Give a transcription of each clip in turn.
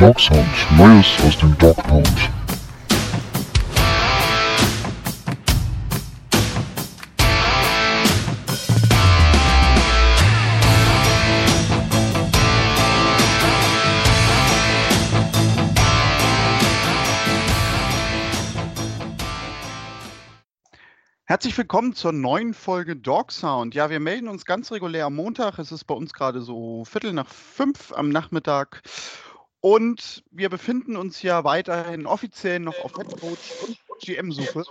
Dog Sound, Neues aus dem Dog Pound. Herzlich willkommen zur neuen Folge Dog Sound. Ja, wir melden uns ganz regulär am Montag. Es ist bei uns gerade so Viertel nach fünf am Nachmittag. Und wir befinden uns ja weiterhin offiziell noch auf Headcoach und GM-Suche.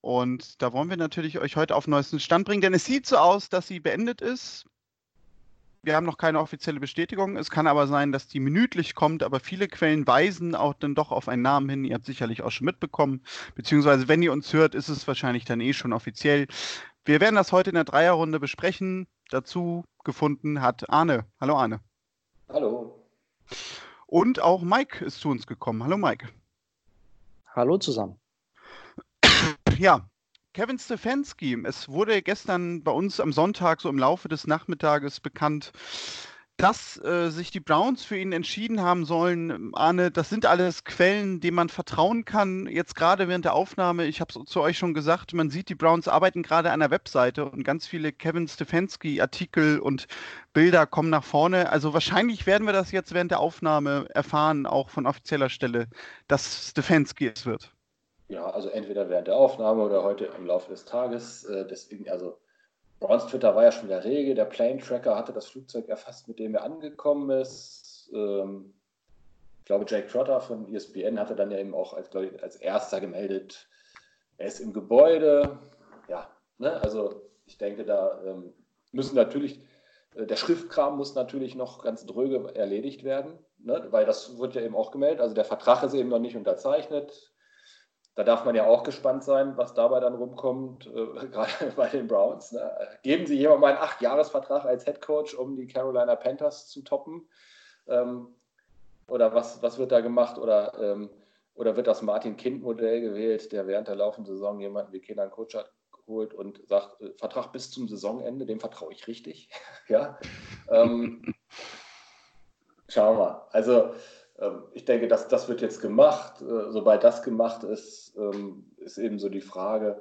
Und da wollen wir natürlich euch heute auf den neuesten Stand bringen, denn es sieht so aus, dass sie beendet ist. Wir haben noch keine offizielle Bestätigung. Es kann aber sein, dass die minütlich kommt, aber viele Quellen weisen auch dann doch auf einen Namen hin. Ihr habt sicherlich auch schon mitbekommen. Beziehungsweise, wenn ihr uns hört, ist es wahrscheinlich dann eh schon offiziell. Wir werden das heute in der Dreierrunde besprechen. Dazu gefunden hat Arne. Hallo Arne. Hallo. Und auch Mike ist zu uns gekommen. Hallo Mike. Hallo zusammen. Ja, Kevin Stefanski. Es wurde gestern bei uns am Sonntag so im Laufe des Nachmittages bekannt, dass äh, sich die Browns für ihn entschieden haben sollen. Arne, das sind alles Quellen, denen man vertrauen kann. Jetzt gerade während der Aufnahme, ich habe es zu euch schon gesagt, man sieht, die Browns arbeiten gerade an der Webseite und ganz viele Kevin Stefanski-Artikel und Bilder kommen nach vorne. Also wahrscheinlich werden wir das jetzt während der Aufnahme erfahren, auch von offizieller Stelle, dass Stefanski es wird. Ja, also entweder während der Aufnahme oder heute im Laufe des Tages. Äh, deswegen, also Browns Twitter war ja schon der Rege. Der Plane Tracker hatte das Flugzeug erfasst, mit dem er angekommen ist. Ähm, ich glaube, Jake Trotter von ESPN hatte dann ja eben auch als, ich, als erster gemeldet, er ist im Gebäude. Ja, ne? also ich denke, da ähm, müssen natürlich, äh, der Schriftkram muss natürlich noch ganz dröge erledigt werden, ne? weil das wird ja eben auch gemeldet. Also der Vertrag ist eben noch nicht unterzeichnet da darf man ja auch gespannt sein, was dabei dann rumkommt, äh, gerade bei den Browns. Ne? Geben Sie jemand mal einen Acht-Jahres-Vertrag als Head Coach, um die Carolina Panthers zu toppen? Ähm, oder was, was wird da gemacht? Oder, ähm, oder wird das Martin-Kind-Modell gewählt, der während der laufenden Saison jemanden wie Kenan Kutschert holt und sagt, äh, Vertrag bis zum Saisonende, dem vertraue ich richtig. ja. Ähm, schauen wir mal. Also ich denke, dass das wird jetzt gemacht. Äh, sobald das gemacht ist, ähm, ist eben so die Frage,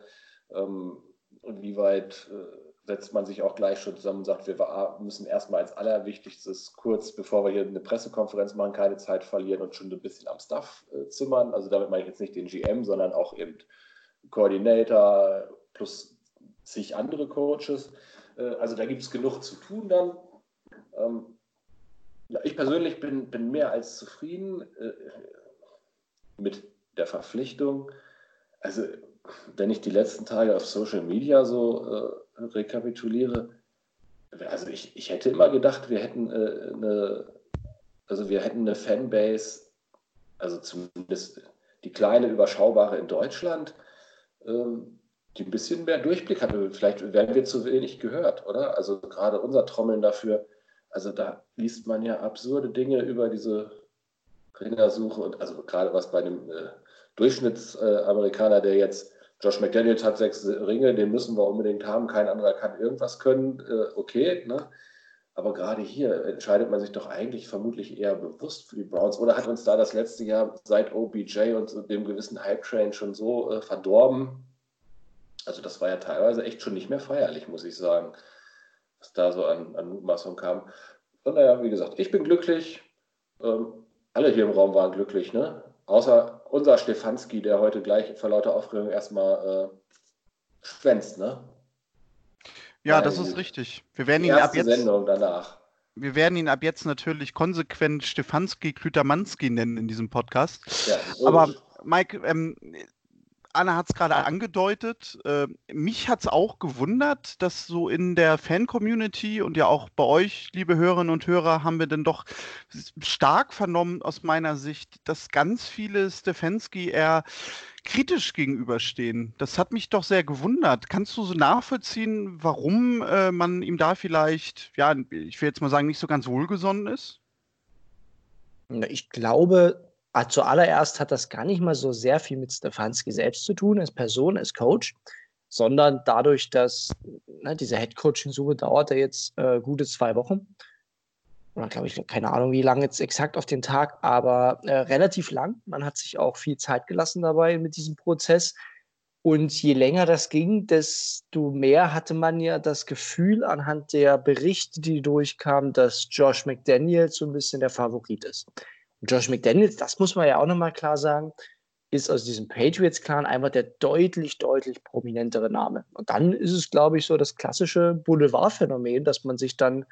ähm, inwieweit äh, setzt man sich auch gleich schon zusammen und sagt, wir müssen erstmal als allerwichtigstes kurz, bevor wir hier eine Pressekonferenz machen, keine Zeit verlieren und schon ein bisschen am Stuff äh, zimmern. Also damit meine ich jetzt nicht den GM, sondern auch eben Coordinator plus zig andere Coaches. Also da gibt es genug zu tun dann. Ich persönlich bin, bin mehr als zufrieden äh, mit der Verpflichtung. Also, wenn ich die letzten Tage auf Social Media so äh, rekapituliere, also ich, ich hätte immer gedacht, wir hätten äh, eine, also wir hätten eine Fanbase, also zumindest die kleine, überschaubare in Deutschland, ähm, die ein bisschen mehr Durchblick hat. Vielleicht werden wir zu wenig gehört, oder? Also gerade unser Trommeln dafür, also da liest man ja absurde Dinge über diese Ringersuche und also gerade was bei dem äh, Durchschnittsamerikaner, äh, der jetzt Josh McDaniels hat sechs Ringe, den müssen wir unbedingt haben, kein anderer kann irgendwas können, äh, okay, ne? Aber gerade hier entscheidet man sich doch eigentlich vermutlich eher bewusst für die Browns. Oder hat uns da das letzte Jahr seit OBJ und dem gewissen Hype-Train schon so äh, verdorben? Also das war ja teilweise echt schon nicht mehr feierlich, muss ich sagen was da so an, an Mutmaßung kam. Und naja, wie gesagt, ich bin glücklich. Ähm, alle hier im Raum waren glücklich, ne? Außer unser Stefanski, der heute gleich vor lauter Aufregung erstmal äh, schwänzt, ne? Ja, Weil das ist richtig. Wir werden ihn ab jetzt. Sendung danach. Wir werden ihn ab jetzt natürlich konsequent Stefanski Klütermanski nennen in diesem Podcast. Ja, Aber Mike, ähm, Anna hat es gerade angedeutet. Äh, mich hat es auch gewundert, dass so in der Fan-Community und ja auch bei euch, liebe Hörerinnen und Hörer, haben wir denn doch stark vernommen aus meiner Sicht, dass ganz viele Stefanski eher kritisch gegenüberstehen. Das hat mich doch sehr gewundert. Kannst du so nachvollziehen, warum äh, man ihm da vielleicht, ja, ich will jetzt mal sagen, nicht so ganz wohlgesonnen ist? Ich glaube, Ah, zuallererst hat das gar nicht mal so sehr viel mit Stefanski selbst zu tun, als Person, als Coach, sondern dadurch, dass ne, diese Head-Coaching-Suche dauert ja jetzt äh, gute zwei Wochen. oder glaube ich, keine Ahnung, wie lange jetzt exakt auf den Tag, aber äh, relativ lang. Man hat sich auch viel Zeit gelassen dabei mit diesem Prozess. Und je länger das ging, desto mehr hatte man ja das Gefühl anhand der Berichte, die durchkamen, dass Josh McDaniels so ein bisschen der Favorit ist. Josh McDaniels, das muss man ja auch nochmal klar sagen, ist aus diesem Patriots-Clan einfach der deutlich, deutlich prominentere Name. Und dann ist es, glaube ich, so das klassische Boulevard-Phänomen, dass man sich dann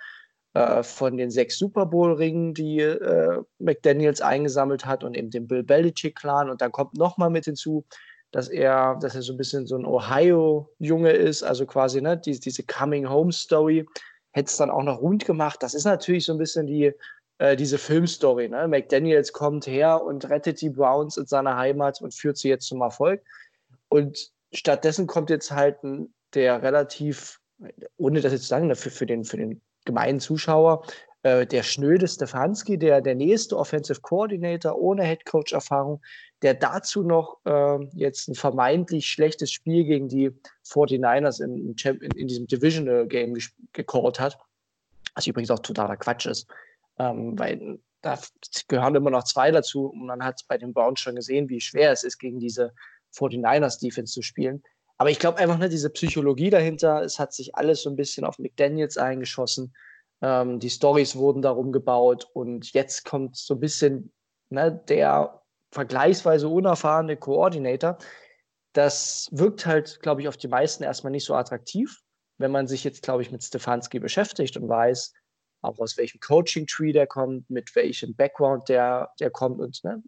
äh, von den sechs Super Bowl-Ringen, die äh, McDaniels eingesammelt hat und eben dem Bill Belichick-Clan. Und dann kommt nochmal mit hinzu, dass er, dass er so ein bisschen so ein Ohio-Junge ist, also quasi ne, die, diese Coming-Home-Story, hätte es dann auch noch rund gemacht. Das ist natürlich so ein bisschen die, äh, diese Filmstory. Ne? McDaniels kommt her und rettet die Browns in seiner Heimat und führt sie jetzt zum Erfolg. Und stattdessen kommt jetzt halt ein, der relativ, ohne das jetzt zu sagen, für, für, den, für den gemeinen Zuschauer, äh, der schnöde Stefanski, der, der nächste Offensive Coordinator ohne Headcoach-Erfahrung, der dazu noch äh, jetzt ein vermeintlich schlechtes Spiel gegen die 49ers in, in, in diesem Divisional Game gecallt hat. Was übrigens auch totaler Quatsch ist, ähm, weil da gehören immer noch zwei dazu und man hat bei den Browns schon gesehen, wie schwer es ist, gegen diese 49ers Defense zu spielen. Aber ich glaube einfach, ne, diese Psychologie dahinter, es hat sich alles so ein bisschen auf McDaniels eingeschossen. Ähm, die Stories wurden darum gebaut und jetzt kommt so ein bisschen ne, der vergleichsweise unerfahrene Koordinator. Das wirkt halt, glaube ich, auf die meisten erstmal nicht so attraktiv. Wenn man sich jetzt, glaube ich, mit Stefanski beschäftigt und weiß, auch aus welchem Coaching-Tree der kommt, mit welchem Background der, der kommt. Und ne,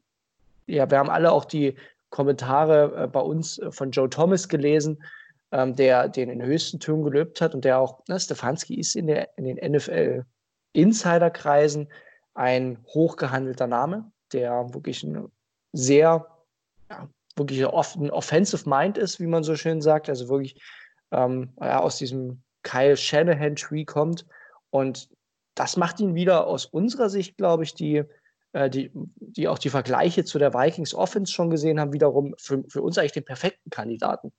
ja, wir haben alle auch die Kommentare äh, bei uns äh, von Joe Thomas gelesen, ähm, der den in höchsten Tönen gelöbt hat und der auch, ne, Stefanski ist in, der, in den NFL-Insiderkreisen ein hochgehandelter Name, der wirklich ein sehr, ja, wirklich ein Offensive Mind ist, wie man so schön sagt, also wirklich ähm, ja, aus diesem Kyle Shanahan-Tree kommt. Und das macht ihn wieder aus unserer Sicht, glaube ich, die, äh, die, die auch die Vergleiche zu der Vikings Offense schon gesehen haben, wiederum für, für uns eigentlich den perfekten Kandidaten.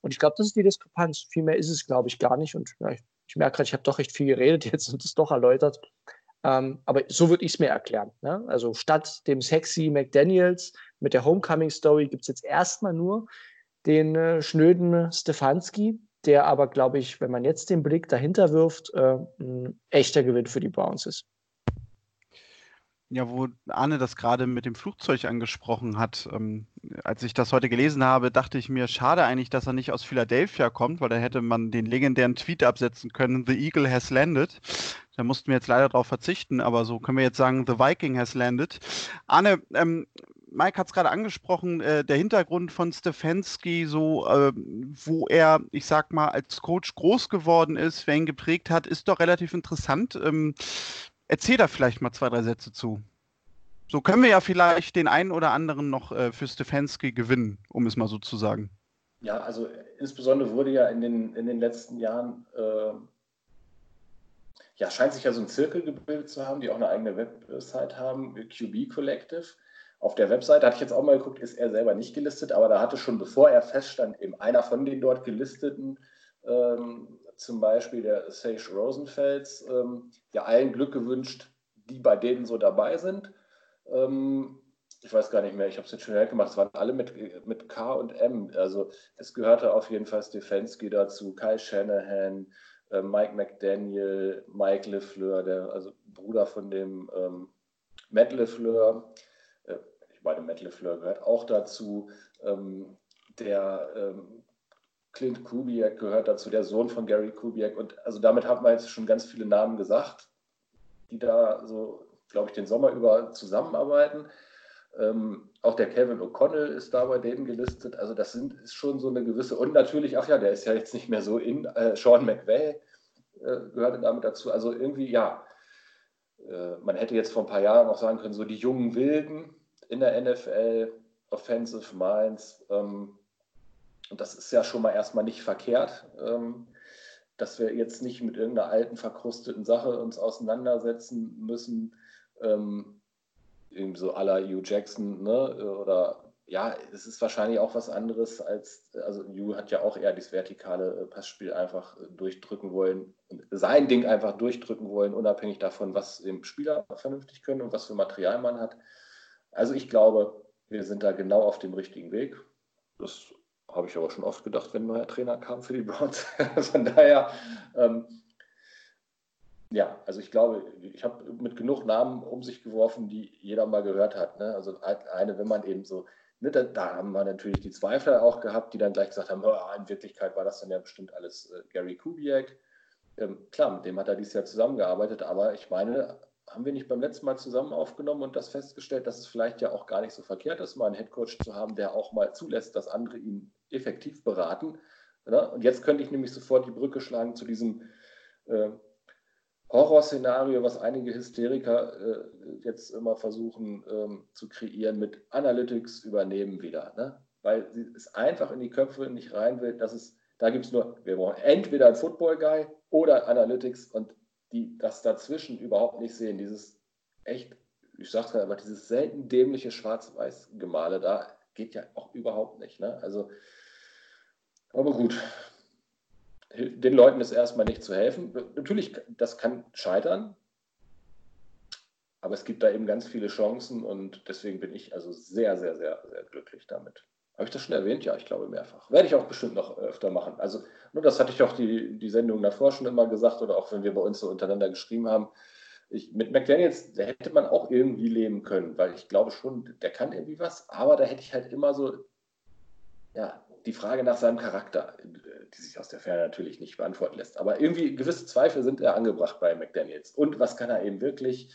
Und ich glaube, das ist die Diskrepanz. Viel mehr ist es, glaube ich, gar nicht. Und ja, ich, ich merke gerade, ich habe doch recht viel geredet jetzt und es doch erläutert. Ähm, aber so würde ich es mir erklären. Ne? Also statt dem sexy McDaniels mit der Homecoming-Story gibt es jetzt erstmal nur den äh, schnöden Stefanski, der aber, glaube ich, wenn man jetzt den Blick dahinter wirft, äh, ein echter Gewinn für die Browns ist. Ja, wo Arne das gerade mit dem Flugzeug angesprochen hat, ähm, als ich das heute gelesen habe, dachte ich mir, schade eigentlich, dass er nicht aus Philadelphia kommt, weil da hätte man den legendären Tweet absetzen können, The Eagle has landed. Da mussten wir jetzt leider darauf verzichten, aber so können wir jetzt sagen, The Viking has landed. Arne, ähm, Mike hat es gerade angesprochen, äh, der Hintergrund von Stefanski, so äh, wo er, ich sag mal, als Coach groß geworden ist, wer ihn geprägt hat, ist doch relativ interessant. Ähm, Erzähl da vielleicht mal zwei, drei Sätze zu. So können wir ja vielleicht den einen oder anderen noch äh, für Stefanski gewinnen, um es mal so zu sagen. Ja, also insbesondere wurde ja in den, in den letzten Jahren, äh, ja, scheint sich ja so ein Zirkel gebildet zu haben, die auch eine eigene Website haben, QB Collective. Auf der Website hatte ich jetzt auch mal geguckt, ist er selber nicht gelistet, aber da hatte schon, bevor er feststand, eben einer von den dort gelisteten ähm, zum Beispiel der Sage Rosenfels, ähm, ja allen Glück gewünscht, die bei denen so dabei sind. Ähm, ich weiß gar nicht mehr, ich habe es jetzt schon hergemacht, es waren alle mit, mit K und M. Also es gehörte auf jeden Fall Stefanski dazu, Kai Shanahan, äh, Mike McDaniel, Mike LeFleur, der also Bruder von dem ähm, Matt LeFleur. Äh, ich meine, Matt LeFleur gehört auch dazu. Ähm, der ähm, Clint Kubiak gehört dazu, der Sohn von Gary Kubiak. Und also damit haben wir jetzt schon ganz viele Namen gesagt, die da so, glaube ich, den Sommer über zusammenarbeiten. Ähm, auch der Kevin O'Connell ist da bei denen gelistet. Also das sind, ist schon so eine gewisse, und natürlich, ach ja, der ist ja jetzt nicht mehr so in, äh, Sean McVay äh, gehörte damit dazu. Also irgendwie, ja, äh, man hätte jetzt vor ein paar Jahren auch sagen können, so die jungen Wilden in der NFL, Offensive Minds, ähm, und das ist ja schon mal erstmal nicht verkehrt, ähm, dass wir jetzt nicht mit irgendeiner alten, verkrusteten Sache uns auseinandersetzen müssen, ähm, irgendwie so la Hugh Jackson, ne? oder ja, es ist wahrscheinlich auch was anderes als, also Ju hat ja auch eher das vertikale äh, Passspiel einfach äh, durchdrücken wollen, sein Ding einfach durchdrücken wollen, unabhängig davon, was im Spieler vernünftig können und was für Material man hat. Also ich glaube, wir sind da genau auf dem richtigen Weg. Das habe ich aber schon oft gedacht, wenn ein neuer Trainer kam für die Browns. Von daher, ähm, ja, also ich glaube, ich habe mit genug Namen um sich geworfen, die jeder mal gehört hat. Ne? Also eine, wenn man eben so, ne, da, da, haben wir natürlich die Zweifler auch gehabt, die dann gleich gesagt haben, oh, in Wirklichkeit war das dann ja bestimmt alles äh, Gary Kubiak. Ähm, klar, mit dem hat er dieses Jahr zusammengearbeitet, aber ich meine, haben wir nicht beim letzten Mal zusammen aufgenommen und das festgestellt, dass es vielleicht ja auch gar nicht so verkehrt ist, mal einen Headcoach zu haben, der auch mal zulässt, dass andere ihn effektiv beraten. Ne? Und jetzt könnte ich nämlich sofort die Brücke schlagen zu diesem äh, Horrorszenario, was einige Hysteriker äh, jetzt immer versuchen ähm, zu kreieren, mit Analytics übernehmen wieder. Ne? Weil es einfach in die Köpfe nicht rein will, dass es, da gibt es nur, wir brauchen entweder einen Football-Guy oder Analytics und die das dazwischen überhaupt nicht sehen. Dieses echt, ich sag's mal, aber dieses selten dämliche Schwarz-Weiß-Gemale da geht ja auch überhaupt nicht. Ne? Also, aber gut, den Leuten ist erstmal nicht zu helfen. Natürlich, das kann scheitern, aber es gibt da eben ganz viele Chancen und deswegen bin ich also sehr, sehr, sehr, sehr glücklich damit. Habe ich das schon erwähnt? Ja, ich glaube mehrfach. Werde ich auch bestimmt noch öfter machen. Also, nur das hatte ich auch die, die Sendung davor schon immer gesagt oder auch wenn wir bei uns so untereinander geschrieben haben. Ich, mit McDaniels, da hätte man auch irgendwie leben können, weil ich glaube schon, der kann irgendwie was, aber da hätte ich halt immer so, ja, die Frage nach seinem Charakter, die sich aus der Ferne natürlich nicht beantworten lässt. Aber irgendwie gewisse Zweifel sind ja angebracht bei McDaniels. Und was kann er eben wirklich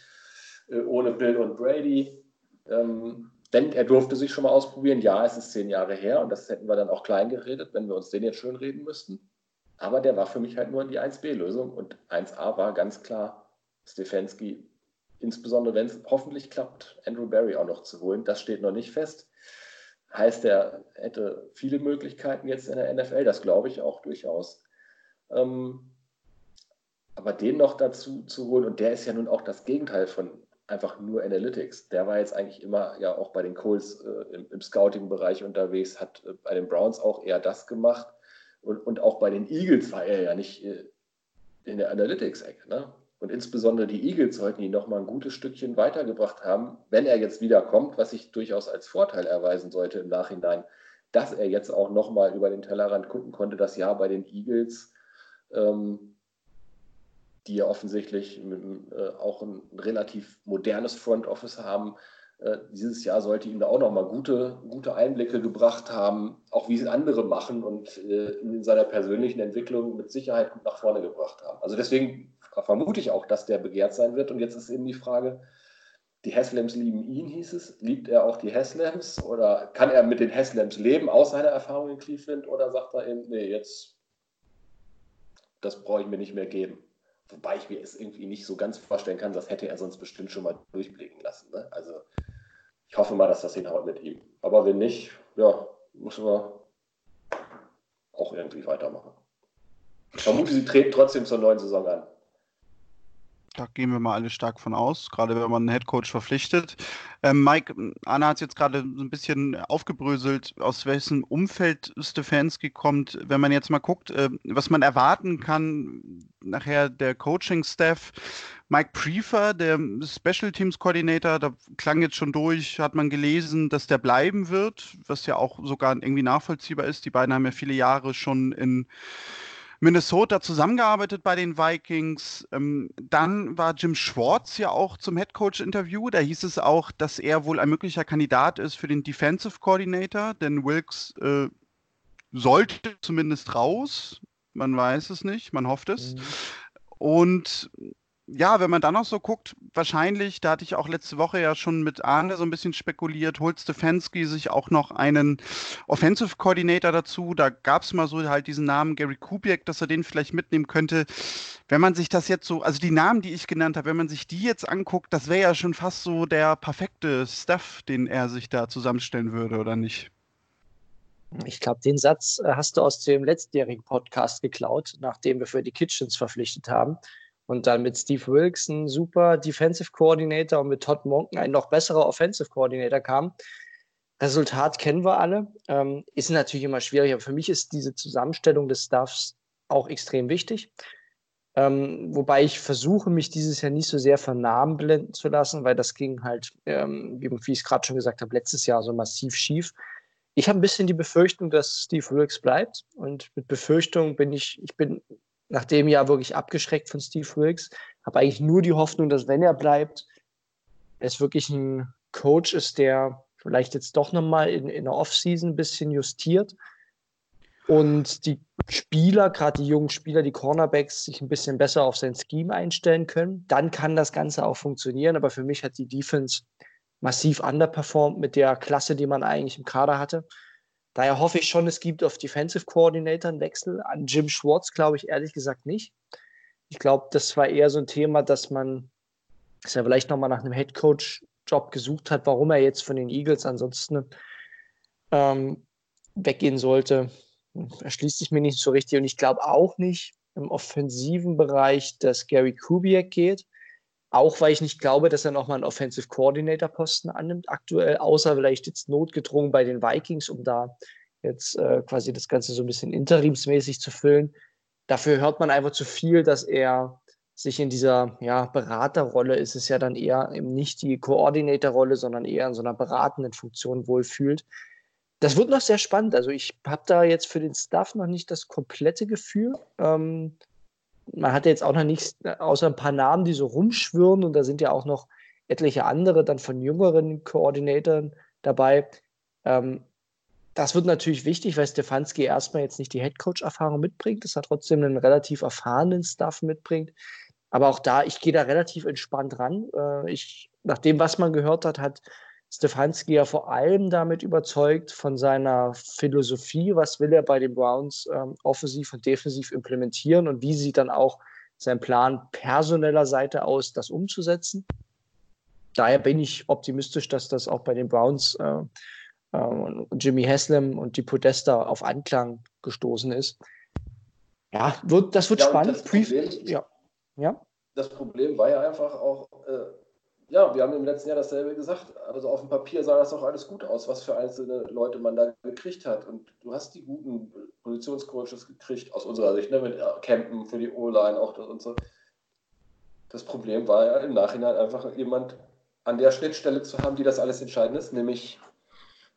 äh, ohne Bill und Brady? Ähm, denn er durfte sich schon mal ausprobieren. Ja, es ist zehn Jahre her und das hätten wir dann auch klein geredet, wenn wir uns den jetzt schön reden müssten. Aber der war für mich halt nur die 1B-Lösung und 1A war ganz klar Stefanski, insbesondere wenn es hoffentlich klappt, Andrew Barry auch noch zu holen. Das steht noch nicht fest. Heißt, er hätte viele Möglichkeiten jetzt in der NFL, das glaube ich auch durchaus. Ähm, aber den noch dazu zu holen, und der ist ja nun auch das Gegenteil von einfach nur Analytics. Der war jetzt eigentlich immer ja auch bei den Colts äh, im, im Scouting-Bereich unterwegs, hat äh, bei den Browns auch eher das gemacht. Und, und auch bei den Eagles war er ja nicht äh, in der Analytics-Ecke. Ne? Und insbesondere die Eagles sollten ihn noch mal ein gutes Stückchen weitergebracht haben, wenn er jetzt wiederkommt, was sich durchaus als Vorteil erweisen sollte im Nachhinein, dass er jetzt auch noch mal über den Tellerrand gucken konnte, das Jahr bei den Eagles. Ähm, die ja offensichtlich mit, äh, auch ein relativ modernes Front Office haben. Äh, dieses Jahr sollte ihm da auch nochmal gute, gute Einblicke gebracht haben, auch wie es andere machen und äh, in seiner persönlichen Entwicklung mit Sicherheit gut nach vorne gebracht haben. Also deswegen vermute ich auch, dass der begehrt sein wird. Und jetzt ist eben die Frage, die Haslams lieben ihn, hieß es. Liebt er auch die Haslams oder kann er mit den Haslams leben, aus seiner Erfahrung in Cleveland? Oder sagt er eben, nee, jetzt, das brauche ich mir nicht mehr geben? Wobei ich mir es irgendwie nicht so ganz vorstellen kann, das hätte er sonst bestimmt schon mal durchblicken lassen. Ne? Also ich hoffe mal, dass das hinhaut mit ihm. Aber wenn nicht, ja, müssen wir auch irgendwie weitermachen. Ich vermute, sie treten trotzdem zur neuen Saison an. Da gehen wir mal alle stark von aus, gerade wenn man einen Headcoach verpflichtet. Ähm, Mike, Anna hat es jetzt gerade so ein bisschen aufgebröselt, aus welchem Umfeld Stefanski kommt. Wenn man jetzt mal guckt, äh, was man erwarten kann, nachher der Coaching-Staff, Mike Prefer, der Special Teams Coordinator, da klang jetzt schon durch, hat man gelesen, dass der bleiben wird, was ja auch sogar irgendwie nachvollziehbar ist. Die beiden haben ja viele Jahre schon in Minnesota zusammengearbeitet bei den Vikings. Ähm, dann war Jim Schwartz ja auch zum Headcoach-Interview. Da hieß es auch, dass er wohl ein möglicher Kandidat ist für den Defensive Coordinator, denn Wilkes äh, sollte zumindest raus. Man weiß es nicht, man hofft es. Mhm. Und ja, wenn man dann noch so guckt, wahrscheinlich, da hatte ich auch letzte Woche ja schon mit Arne so ein bisschen spekuliert, holt Stefanski sich auch noch einen Offensive Coordinator dazu. Da gab es mal so halt diesen Namen Gary Kubiak, dass er den vielleicht mitnehmen könnte. Wenn man sich das jetzt so, also die Namen, die ich genannt habe, wenn man sich die jetzt anguckt, das wäre ja schon fast so der perfekte Stuff, den er sich da zusammenstellen würde, oder nicht? Ich glaube, den Satz äh, hast du aus dem letztjährigen Podcast geklaut, nachdem wir für die Kitchens verpflichtet haben. Und dann mit Steve Wilkes super Defensive Coordinator und mit Todd Monken ein noch besserer Offensive Coordinator kam. Resultat kennen wir alle. Ähm, ist natürlich immer schwierig, aber für mich ist diese Zusammenstellung des Stuffs auch extrem wichtig. Ähm, wobei ich versuche, mich dieses Jahr nicht so sehr von Namen blenden zu lassen, weil das ging halt, ähm, wie ich es gerade schon gesagt habe, letztes Jahr so massiv schief. Ich habe ein bisschen die Befürchtung, dass Steve Wilkes bleibt. Und mit Befürchtung bin ich, ich bin nach dem Jahr wirklich abgeschreckt von Steve Wilkes. Habe eigentlich nur die Hoffnung, dass wenn er bleibt, es wirklich ein Coach ist, der vielleicht jetzt doch nochmal in, in der Offseason ein bisschen justiert und die Spieler, gerade die jungen Spieler, die Cornerbacks, sich ein bisschen besser auf sein Scheme einstellen können, dann kann das Ganze auch funktionieren. Aber für mich hat die Defense massiv underperformed mit der Klasse, die man eigentlich im Kader hatte. Daher hoffe ich schon, es gibt auf Defensive Coordinator einen Wechsel. An Jim Schwartz glaube ich ehrlich gesagt nicht. Ich glaube, das war eher so ein Thema, dass man, dass er vielleicht nochmal nach einem Head Coach Job gesucht hat, warum er jetzt von den Eagles ansonsten ähm, weggehen sollte erschließt sich mir nicht so richtig. Und ich glaube auch nicht im offensiven Bereich, dass Gary Kubiak geht. Auch weil ich nicht glaube, dass er nochmal einen Offensive Coordinator Posten annimmt aktuell, außer vielleicht jetzt notgedrungen bei den Vikings, um da jetzt äh, quasi das Ganze so ein bisschen interimsmäßig zu füllen. Dafür hört man einfach zu viel, dass er sich in dieser ja, Beraterrolle ist es ja dann eher eben nicht die Koordinatorrolle, sondern eher in so einer beratenden Funktion wohlfühlt das wird noch sehr spannend. Also ich habe da jetzt für den Staff noch nicht das komplette Gefühl. Ähm, man hat jetzt auch noch nichts, außer ein paar Namen, die so rumschwirren und da sind ja auch noch etliche andere dann von jüngeren Koordinatoren dabei. Ähm, das wird natürlich wichtig, weil Stefanski erstmal jetzt nicht die Headcoach-Erfahrung mitbringt, dass er trotzdem einen relativ erfahrenen Staff mitbringt. Aber auch da, ich gehe da relativ entspannt ran. Äh, ich, nach dem, was man gehört hat, hat Stefanski ja vor allem damit überzeugt von seiner Philosophie, was will er bei den Browns ähm, offensiv und defensiv implementieren und wie sieht dann auch sein Plan personeller Seite aus, das umzusetzen. Daher bin ich optimistisch, dass das auch bei den Browns äh, äh, Jimmy Haslam und die Podesta auf Anklang gestoßen ist. Ja, wird, das wird ja, spannend. Das Problem, ja. ja. Das Problem war ja einfach auch, äh, ja, wir haben im letzten Jahr dasselbe gesagt. Also auf dem Papier sah das auch alles gut aus, was für einzelne Leute man da gekriegt hat. Und du hast die guten Positionscoaches gekriegt, aus unserer Sicht, ne, mit Campen für die O-Line auch das und so. Das Problem war ja im Nachhinein einfach jemand an der Schnittstelle zu haben, die das alles entscheidend ist, nämlich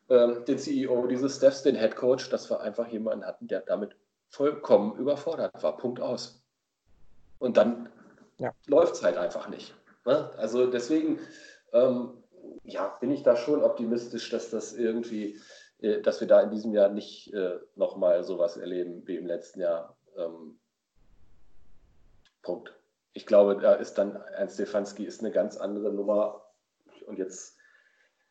ähm, den CEO dieses Staffs, den Head Coach, dass wir einfach jemanden hatten, der damit vollkommen überfordert war. Punkt aus. Und dann ja. läuft es halt einfach nicht. Ne? Also deswegen ähm, ja, bin ich da schon optimistisch, dass das irgendwie, äh, dass wir da in diesem Jahr nicht äh, nochmal sowas erleben wie im letzten Jahr. Ähm, Punkt. Ich glaube, da ist dann ein Stefanski ist eine ganz andere Nummer. Und jetzt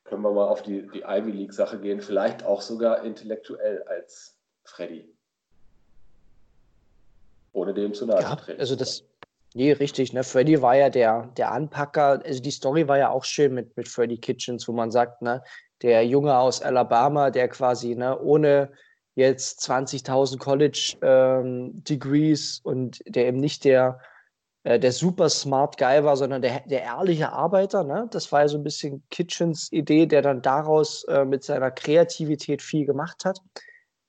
können wir mal auf die, die Ivy League-Sache gehen, vielleicht auch sogar intellektuell als Freddy. Ohne dem zu nahe ja, zu treten. Also das, Nee, richtig. Ne? Freddy war ja der, der Anpacker. Also die Story war ja auch schön mit, mit Freddy Kitchens, wo man sagt, ne, der Junge aus Alabama, der quasi ne, ohne jetzt 20.000 College ähm, und der eben nicht der, äh, der super smart Guy war, sondern der, der ehrliche Arbeiter. Ne? Das war ja so ein bisschen Kitchens Idee, der dann daraus äh, mit seiner Kreativität viel gemacht hat.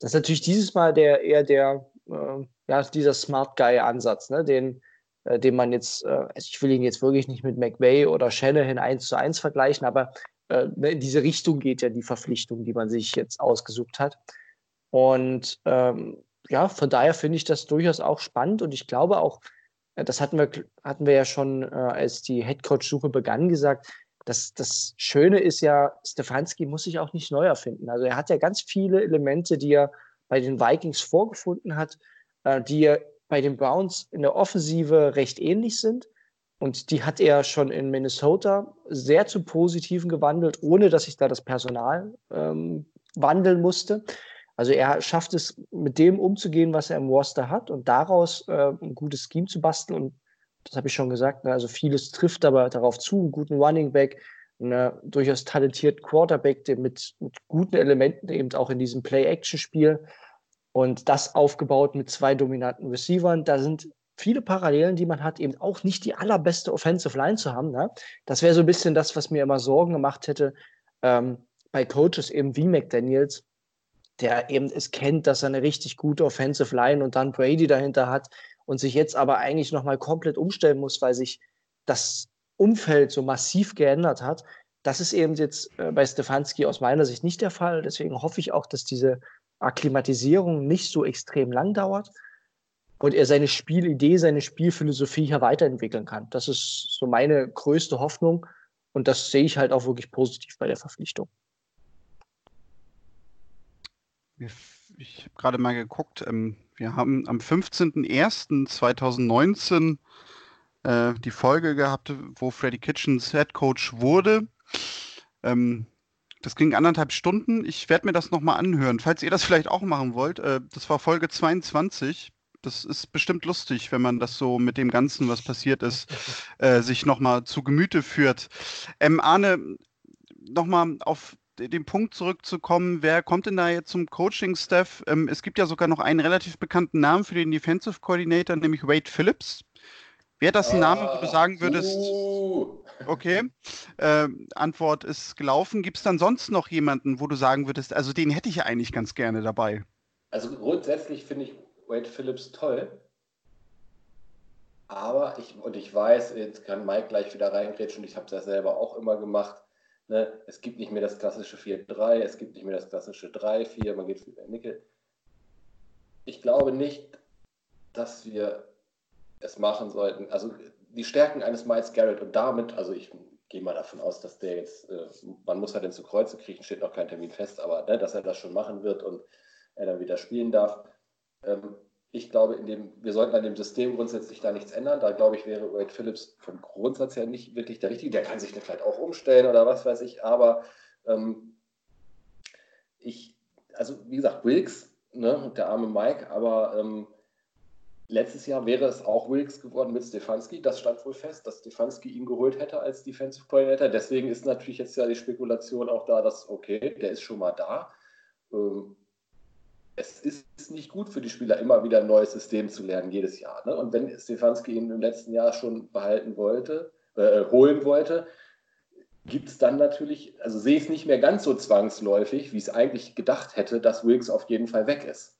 Das ist natürlich dieses Mal der eher der, äh, ja, dieser Smart Guy Ansatz, ne? den äh, den man jetzt, äh, also ich will ihn jetzt wirklich nicht mit McVay oder Shanahan eins zu eins vergleichen, aber äh, ne, in diese Richtung geht ja die Verpflichtung, die man sich jetzt ausgesucht hat. Und ähm, ja, von daher finde ich das durchaus auch spannend und ich glaube auch, äh, das hatten wir, hatten wir ja schon, äh, als die Headcoach-Suche begann, gesagt, dass das Schöne ist ja, Stefanski muss sich auch nicht neu erfinden. Also er hat ja ganz viele Elemente, die er bei den Vikings vorgefunden hat, äh, die er bei den Browns in der Offensive recht ähnlich sind. Und die hat er schon in Minnesota sehr zu Positiven gewandelt, ohne dass sich da das Personal ähm, wandeln musste. Also er schafft es, mit dem umzugehen, was er im Roster hat und daraus äh, ein gutes Scheme zu basteln. Und das habe ich schon gesagt, ne? also vieles trifft aber darauf zu, einen guten Running Back, einen durchaus talentierten Quarterback, der mit, mit guten Elementen eben auch in diesem Play-Action-Spiel und das aufgebaut mit zwei dominanten Receivern. Da sind viele Parallelen, die man hat, eben auch nicht die allerbeste Offensive Line zu haben. Ne? Das wäre so ein bisschen das, was mir immer Sorgen gemacht hätte. Ähm, bei Coaches eben wie McDaniels, der eben es kennt, dass er eine richtig gute Offensive Line und dann Brady dahinter hat und sich jetzt aber eigentlich nochmal komplett umstellen muss, weil sich das Umfeld so massiv geändert hat. Das ist eben jetzt äh, bei Stefanski aus meiner Sicht nicht der Fall. Deswegen hoffe ich auch, dass diese Akklimatisierung nicht so extrem lang dauert und er seine Spielidee, seine Spielphilosophie hier weiterentwickeln kann. Das ist so meine größte Hoffnung und das sehe ich halt auch wirklich positiv bei der Verpflichtung. Ich habe gerade mal geguckt, ähm, wir haben am 15.01.2019 äh, die Folge gehabt, wo Freddy Kitchens Head Coach wurde. Ähm, das ging anderthalb Stunden. Ich werde mir das nochmal anhören. Falls ihr das vielleicht auch machen wollt, äh, das war Folge 22. Das ist bestimmt lustig, wenn man das so mit dem Ganzen, was passiert ist, äh, sich nochmal zu Gemüte führt. Ähm, Arne, nochmal auf den Punkt zurückzukommen, wer kommt denn da jetzt zum Coaching-Staff? Ähm, es gibt ja sogar noch einen relativ bekannten Namen für den Defensive Coordinator, nämlich Wade Phillips. Wäre das ein Name, wo du sagen würdest, uh. okay, äh, Antwort ist gelaufen. Gibt es dann sonst noch jemanden, wo du sagen würdest, also den hätte ich ja eigentlich ganz gerne dabei? Also grundsätzlich finde ich Wade Phillips toll. Aber ich, und ich weiß, jetzt kann Mike gleich wieder reingrätschen, ich habe das selber auch immer gemacht. Ne? Es gibt nicht mehr das klassische 4-3, es gibt nicht mehr das klassische 3-4, man geht für Nickel. Ich glaube nicht, dass wir es machen sollten. Also die Stärken eines Miles Garrett und damit, also ich gehe mal davon aus, dass der jetzt, äh, man muss halt den zu Kreuze kriegen, steht noch kein Termin fest, aber ne, dass er das schon machen wird und er dann wieder spielen darf. Ähm, ich glaube, in dem, wir sollten an dem System grundsätzlich da nichts ändern. Da glaube ich, wäre Wade Phillips vom Grundsatz her nicht wirklich der Richtige. Der kann sich vielleicht auch umstellen oder was weiß ich, aber ähm, ich, also wie gesagt, Wilkes, ne, der arme Mike, aber ähm, letztes Jahr wäre es auch Wilkes geworden mit Stefanski. Das stand wohl fest, dass Stefanski ihn geholt hätte als Defensive Coordinator. Deswegen ist natürlich jetzt ja die Spekulation auch da, dass, okay, der ist schon mal da. Ähm, es ist nicht gut für die Spieler, immer wieder ein neues System zu lernen, jedes Jahr. Ne? Und wenn Stefanski ihn im letzten Jahr schon behalten wollte, äh, holen wollte, gibt es dann natürlich, also sehe ich es nicht mehr ganz so zwangsläufig, wie ich es eigentlich gedacht hätte, dass Wilkes auf jeden Fall weg ist.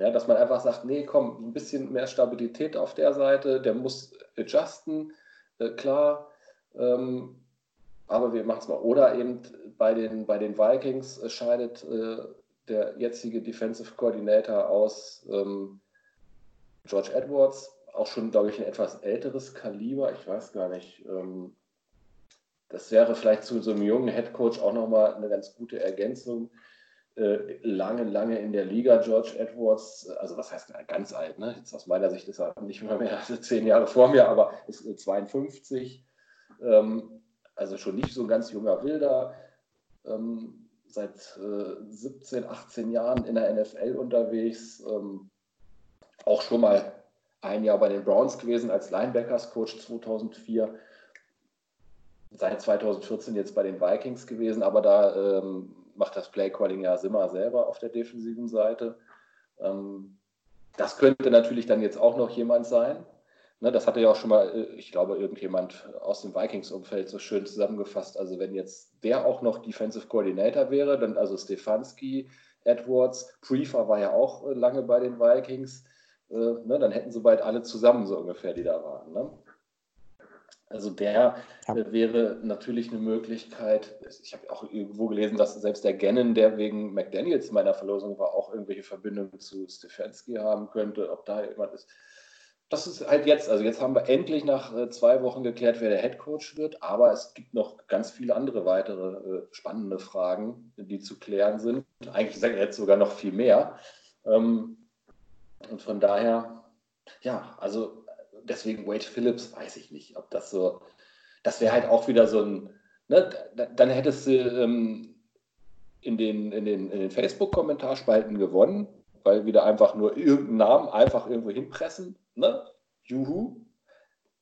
Ja, dass man einfach sagt, nee, komm, ein bisschen mehr Stabilität auf der Seite, der muss adjusten, äh, klar, ähm, aber wir machen es mal. Oder eben bei den, bei den Vikings äh, scheidet äh, der jetzige Defensive Coordinator aus ähm, George Edwards, auch schon, glaube ich, ein etwas älteres Kaliber, ich weiß gar nicht. Ähm, das wäre vielleicht zu so einem jungen Head Coach auch nochmal eine ganz gute Ergänzung. Äh, lange, lange in der Liga, George Edwards, also was heißt ganz alt, ne? Jetzt aus meiner Sicht ist er nicht mehr mehr als zehn Jahre vor mir, aber ist 52, ähm, also schon nicht so ein ganz junger Wilder. Ähm, seit äh, 17, 18 Jahren in der NFL unterwegs. Ähm, auch schon mal ein Jahr bei den Browns gewesen als Linebackers-Coach 2004. Seit 2014 jetzt bei den Vikings gewesen, aber da ähm, macht das Play-Calling ja Simmer selber auf der defensiven Seite. Ähm, das könnte natürlich dann jetzt auch noch jemand sein. Ne, das hatte ja auch schon mal, äh, ich glaube, irgendjemand aus dem Vikings-Umfeld so schön zusammengefasst. Also wenn jetzt der auch noch Defensive Coordinator wäre, dann also Stefanski, Edwards, Prefer war ja auch äh, lange bei den Vikings, äh, ne, dann hätten sie bald alle zusammen so ungefähr, die da waren. Ne? Also der ja. äh, wäre natürlich eine Möglichkeit. Ich habe auch irgendwo gelesen, dass selbst der Gannon, der wegen McDaniels meiner Verlosung war, auch irgendwelche Verbindungen zu Stefanski haben könnte, ob da jemand ist das ist halt jetzt, also jetzt haben wir endlich nach äh, zwei Wochen geklärt, wer der Head Coach wird, aber es gibt noch ganz viele andere weitere äh, spannende Fragen, die zu klären sind. Eigentlich jetzt sogar noch viel mehr. Ähm, und von daher, ja, also deswegen Wade Phillips, weiß ich nicht, ob das so, das wäre halt auch wieder so ein, ne, dann hättest du ähm, in den, in den, in den Facebook-Kommentarspalten gewonnen, weil wieder einfach nur irgendeinen Namen einfach irgendwo hinpressen ne? Juhu.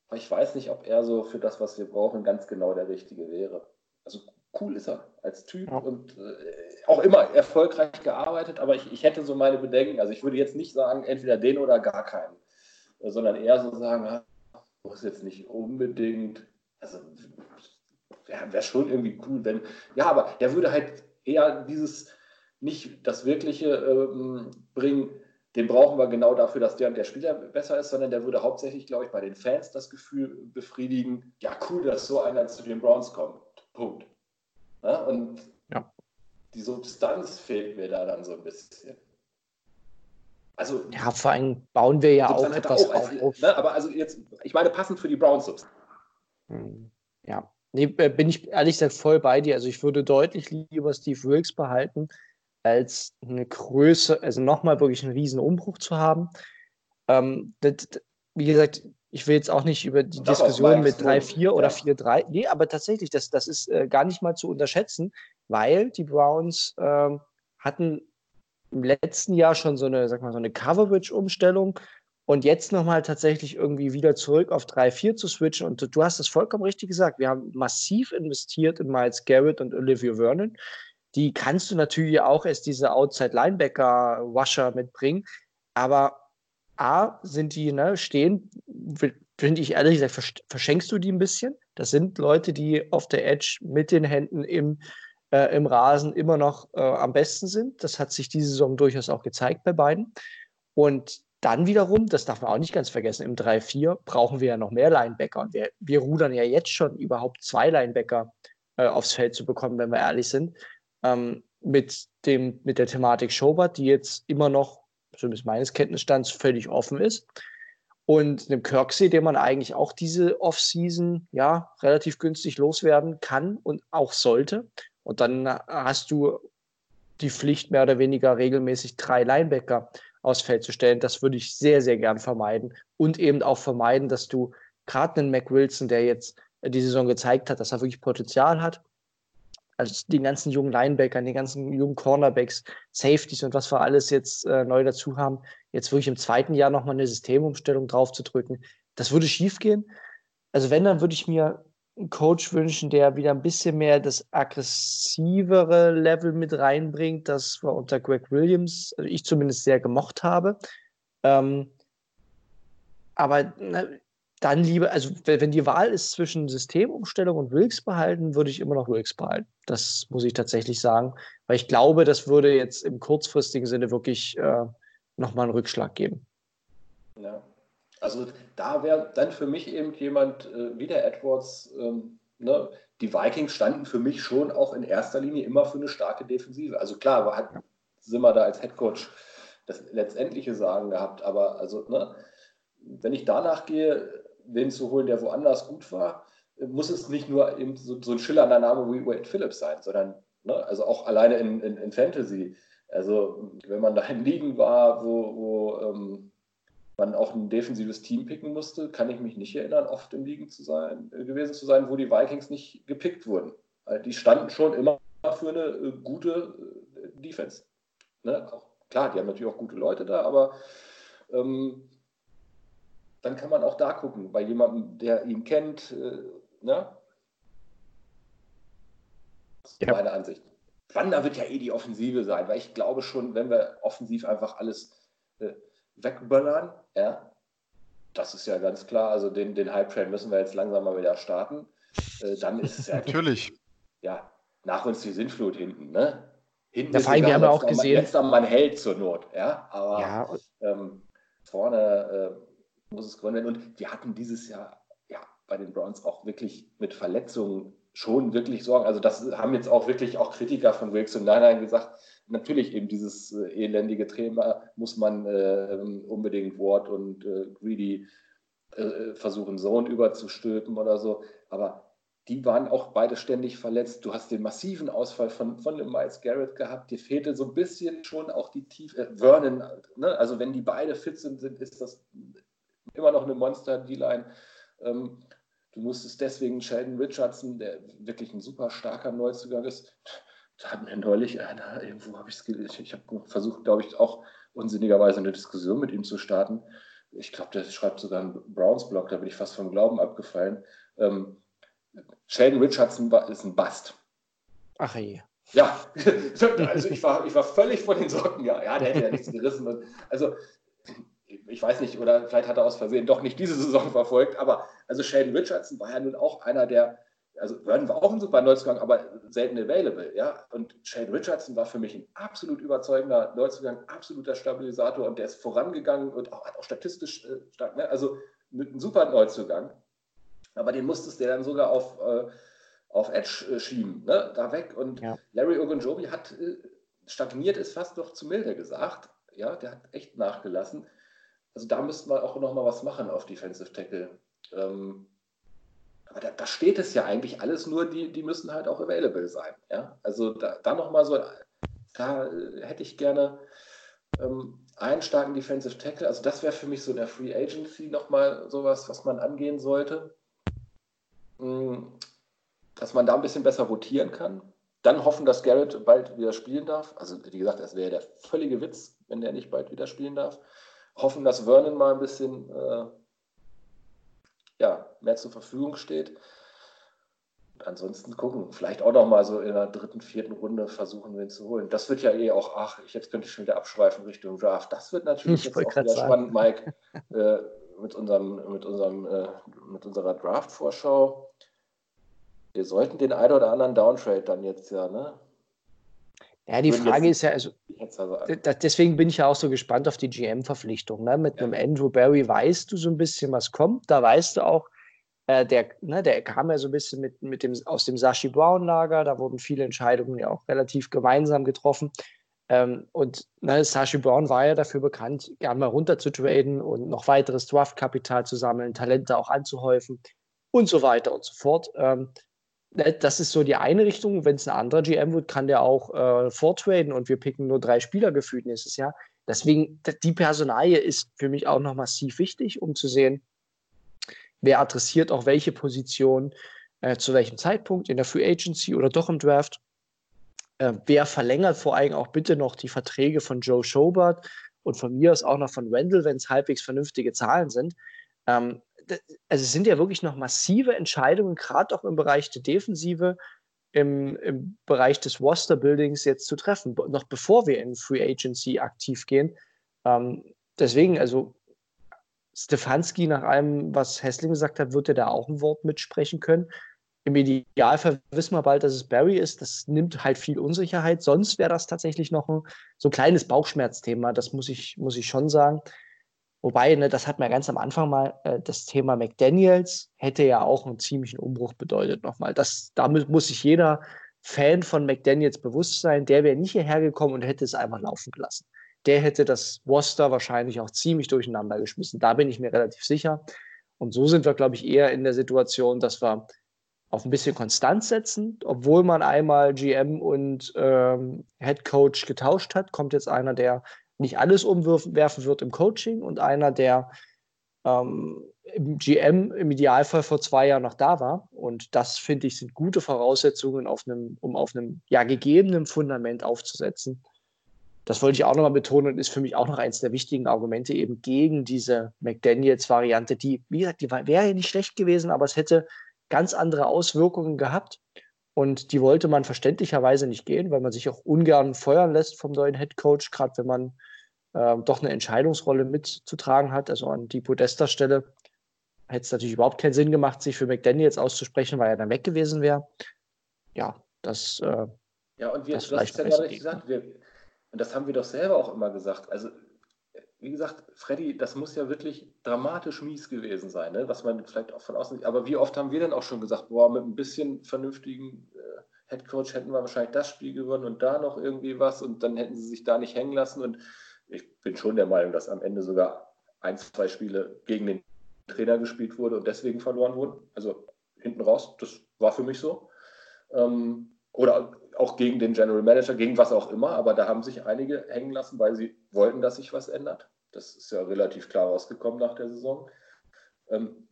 Aber ich weiß nicht, ob er so für das, was wir brauchen, ganz genau der Richtige wäre. Also cool ist er als Typ ja. und äh, auch immer erfolgreich gearbeitet, aber ich, ich hätte so meine Bedenken. Also ich würde jetzt nicht sagen, entweder den oder gar keinen, sondern eher so sagen, ah, muss jetzt nicht unbedingt, also wäre wär schon irgendwie cool, wenn, ja, aber der würde halt eher dieses nicht das Wirkliche ähm, bringen, den brauchen wir genau dafür, dass der und der Spieler besser ist, sondern der würde hauptsächlich, glaube ich, bei den Fans das Gefühl befriedigen, ja cool, dass so einer zu den Browns kommt. Punkt. Ja, und ja. die Substanz fehlt mir da dann so ein bisschen. Also, ja, vor allem bauen wir ja auch etwas auch als, auf. Ne, aber also jetzt, ich meine, passend für die Browns. Hm, ja, nee, äh, bin ich ehrlich gesagt voll bei dir. Also ich würde deutlich lieber Steve Wilkes behalten, als eine Größe, also nochmal wirklich einen riesen Umbruch zu haben. Ähm, das, wie gesagt, ich will jetzt auch nicht über die Diskussion mit 3-4 oder 4-3, nee, aber tatsächlich, das, das ist äh, gar nicht mal zu unterschätzen, weil die Browns äh, hatten im letzten Jahr schon so eine, sag mal, so eine Coverage-Umstellung und jetzt nochmal tatsächlich irgendwie wieder zurück auf 3-4 zu switchen. Und du, du hast es vollkommen richtig gesagt. Wir haben massiv investiert in Miles Garrett und Olivia Vernon die kannst du natürlich auch als diese Outside-Linebacker-Washer mitbringen. Aber A, sind die, ne, stehen, finde ich ehrlich gesagt, verschenkst du die ein bisschen. Das sind Leute, die auf der Edge mit den Händen im, äh, im Rasen immer noch äh, am besten sind. Das hat sich diese Saison durchaus auch gezeigt bei beiden. Und dann wiederum, das darf man auch nicht ganz vergessen, im 3-4 brauchen wir ja noch mehr Linebacker. Und wir, wir rudern ja jetzt schon überhaupt zwei Linebacker äh, aufs Feld zu bekommen, wenn wir ehrlich sind ähm, mit, dem, mit der Thematik Schobert, die jetzt immer noch, zumindest meines Kenntnisstands, völlig offen ist. Und einem Kirksey, den man eigentlich auch diese Offseason ja relativ günstig loswerden kann und auch sollte. Und dann hast du die Pflicht, mehr oder weniger regelmäßig drei Linebacker aufs Feld zu stellen. Das würde ich sehr, sehr gern vermeiden. Und eben auch vermeiden, dass du gerade einen Mac Wilson, der jetzt die Saison gezeigt hat, dass er wirklich Potenzial hat, also den ganzen jungen Linebackern, den ganzen jungen Cornerbacks, Safeties und was wir alles jetzt äh, neu dazu haben, jetzt wirklich im zweiten Jahr nochmal eine Systemumstellung drauf zu drücken, das würde schief gehen. Also wenn, dann würde ich mir einen Coach wünschen, der wieder ein bisschen mehr das aggressivere Level mit reinbringt, das wir unter Greg Williams, also ich zumindest sehr gemocht habe. Ähm, aber na, dann lieber, also wenn die Wahl ist zwischen Systemumstellung und Wilks behalten, würde ich immer noch Wilks behalten. Das muss ich tatsächlich sagen, weil ich glaube, das würde jetzt im kurzfristigen Sinne wirklich äh, nochmal einen Rückschlag geben. Ja, also da wäre dann für mich eben jemand äh, wie der Edwards, ähm, ne? die Vikings standen für mich schon auch in erster Linie immer für eine starke Defensive. Also klar, hat Simmer da als Headcoach das letztendliche Sagen gehabt, aber also, ne, wenn ich danach gehe, wen zu holen, der woanders gut war, muss es nicht nur eben so, so ein schillernder Name wie Wade Phillips sein, sondern ne, also auch alleine in, in, in, Fantasy. Also wenn man da in Ligen war, wo, wo ähm, man auch ein defensives Team picken musste, kann ich mich nicht erinnern, oft in Ligen zu sein, äh, gewesen zu sein, wo die Vikings nicht gepickt wurden. Also die standen schon immer für eine äh, gute äh, Defense. Ne? Klar, die haben natürlich auch gute Leute da, aber ähm, dann kann man auch da gucken, bei jemandem, der ihn kennt. Äh, ne? Das ist ja. meine Ansicht. Wander wird ja eh die Offensive sein, weil ich glaube schon, wenn wir offensiv einfach alles äh, wegböllern, ja, das ist ja ganz klar, also den, den Hype-Train müssen wir jetzt langsam mal wieder starten. Äh, dann ist es ja. Natürlich. Ja, nach uns die Sintflut hinten, ne? Hinten ja, vor allem, wir haben auch gesehen. Letzter Mann hält zur Not, ja, aber ja. Ähm, vorne äh, muss es gewonnen werden. Und die hatten dieses Jahr ja bei den Browns auch wirklich mit Verletzungen schon wirklich Sorgen. Also das haben jetzt auch wirklich auch Kritiker von Wilkes und Nine gesagt, natürlich eben dieses äh, elendige Thema muss man äh, unbedingt Ward und äh, Greedy versuchen, Zone überzustülpen oder so. Aber die waren auch beide ständig verletzt. Du hast den massiven Ausfall von, von dem Miles Garrett gehabt. Dir fehlte so ein bisschen schon auch die Tiefe. Äh, Vernon, ne? also wenn die beide fit sind, sind ist das immer noch eine Monster-D-Line. Ähm, du musstest deswegen Sheldon Richardson, der wirklich ein super starker Neuzugang ist, da hat mir neulich einer, irgendwo habe ich es gelesen, ich habe versucht, glaube ich, auch unsinnigerweise eine Diskussion mit ihm zu starten. Ich glaube, der schreibt sogar einen Browns-Blog, da bin ich fast vom Glauben abgefallen. Ähm, Sheldon Richardson ist ein Bast. Ach je. Ja, also ich war, ich war völlig von den Socken, ja, ja, der hätte ja nichts gerissen. Also ich weiß nicht, oder vielleicht hat er aus Versehen doch nicht diese Saison verfolgt, aber also Sheldon Richardson war ja nun auch einer, der also Vernon war auch ein super Neuzugang, aber selten available, ja. Und Shane Richardson war für mich ein absolut überzeugender Neuzugang, absoluter Stabilisator und der ist vorangegangen und auch, hat auch statistisch äh, stark, ne? also ein super Neuzugang. Aber den musstest du dann sogar auf, äh, auf Edge äh, schieben, ne? da weg. Und ja. Larry Ogunjobi hat äh, stagniert, ist fast noch zu milde gesagt. Ja, der hat echt nachgelassen. Also da müssten wir auch noch mal was machen auf Defensive Tackle. Ähm, aber da, da, steht es ja eigentlich alles nur, die, die müssen halt auch available sein. Ja? Also da, da nochmal so, da äh, hätte ich gerne ähm, einen starken Defensive Tackle. Also das wäre für mich so in der Free Agency nochmal sowas, was man angehen sollte. Ähm, dass man da ein bisschen besser rotieren kann. Dann hoffen, dass Garrett bald wieder spielen darf. Also wie gesagt, das wäre der völlige Witz, wenn der nicht bald wieder spielen darf. Hoffen, dass Vernon mal ein bisschen äh, ja, mehr zur Verfügung steht. Und ansonsten gucken, vielleicht auch noch mal so in der dritten, vierten Runde versuchen, wir ihn zu holen. Das wird ja eh auch, ach, jetzt könnte ich schon wieder abschweifen Richtung Draft. Das wird natürlich ich jetzt auch wieder sagen. spannend, Mike, äh, mit, unserem, mit, unserem, äh, mit unserer Draft-Vorschau. Wir sollten den einen oder anderen Downtrade dann jetzt ja, ne? Ja, die Frage ist ja, also, deswegen bin ich ja auch so gespannt auf die GM-Verpflichtung. Ne? Mit ja. einem Andrew Barry weißt du so ein bisschen, was kommt. Da weißt du auch, äh, der, ne, der kam ja so ein bisschen mit, mit dem, aus dem Sashi Brown-Lager. Da wurden viele Entscheidungen ja auch relativ gemeinsam getroffen. Ähm, und ne, Sashi Brown war ja dafür bekannt, gerne mal runter zu traden und noch weiteres Draft-Kapital zu sammeln, Talente auch anzuhäufen und so weiter und so fort. Ähm, das ist so die eine Richtung. Wenn es ein anderer GM wird, kann der auch äh, vortraden und wir picken nur drei Spieler gefühlt nächstes Jahr. Deswegen, die Personalie ist für mich auch noch massiv wichtig, um zu sehen, wer adressiert auch welche Position äh, zu welchem Zeitpunkt in der Free Agency oder doch im Draft. Äh, wer verlängert vor allem auch bitte noch die Verträge von Joe Schobert und von mir aus auch noch von Wendell, wenn es halbwegs vernünftige Zahlen sind. Ähm, also es sind ja wirklich noch massive Entscheidungen, gerade auch im Bereich der Defensive, im, im Bereich des Roster-Buildings jetzt zu treffen, noch bevor wir in Free Agency aktiv gehen. Ähm, deswegen, also Stefanski, nach allem, was Hessling gesagt hat, wird er da auch ein Wort mitsprechen können. Im Idealfall wissen wir bald, dass es Barry ist. Das nimmt halt viel Unsicherheit. Sonst wäre das tatsächlich noch ein so ein kleines Bauchschmerzthema. Das muss ich, muss ich schon sagen. Wobei, ne, das hat man ganz am Anfang mal, äh, das Thema McDaniels hätte ja auch einen ziemlichen Umbruch bedeutet nochmal. Das, damit muss sich jeder Fan von McDaniels bewusst sein, der wäre nicht hierher gekommen und hätte es einfach laufen gelassen. Der hätte das Roster wahrscheinlich auch ziemlich durcheinander geschmissen. Da bin ich mir relativ sicher. Und so sind wir, glaube ich, eher in der Situation, dass wir auf ein bisschen Konstanz setzen. Obwohl man einmal GM und ähm, Head Coach getauscht hat, kommt jetzt einer, der nicht alles umwerfen wird im Coaching und einer, der ähm, im GM im Idealfall vor zwei Jahren noch da war. Und das, finde ich, sind gute Voraussetzungen, auf einem, um auf einem ja, gegebenen Fundament aufzusetzen. Das wollte ich auch nochmal betonen und ist für mich auch noch eines der wichtigen Argumente eben gegen diese McDaniels-Variante, die, wie gesagt, die wäre ja nicht schlecht gewesen, aber es hätte ganz andere Auswirkungen gehabt. Und die wollte man verständlicherweise nicht gehen, weil man sich auch ungern feuern lässt vom neuen Head Coach, gerade wenn man äh, doch eine Entscheidungsrolle mitzutragen hat. Also an die Podesta-Stelle hätte es natürlich überhaupt keinen Sinn gemacht, sich für McDaniels auszusprechen, weil er dann weg gewesen wäre. Ja, das. Äh, ja, und wir, das, das ist ja gerade gesagt, wir, und das haben wir doch selber auch immer gesagt. Also wie gesagt, Freddy, das muss ja wirklich dramatisch mies gewesen sein, ne? was man vielleicht auch von außen. Aber wie oft haben wir denn auch schon gesagt, boah, mit ein bisschen vernünftigen äh, Headcoach hätten wir wahrscheinlich das Spiel gewonnen und da noch irgendwie was und dann hätten sie sich da nicht hängen lassen. Und ich bin schon der Meinung, dass am Ende sogar ein, zwei Spiele gegen den Trainer gespielt wurde und deswegen verloren wurden. Also hinten raus, das war für mich so. Ähm, oder auch gegen den General Manager, gegen was auch immer, aber da haben sich einige hängen lassen, weil sie wollten, dass sich was ändert. Das ist ja relativ klar rausgekommen nach der Saison. Ähm,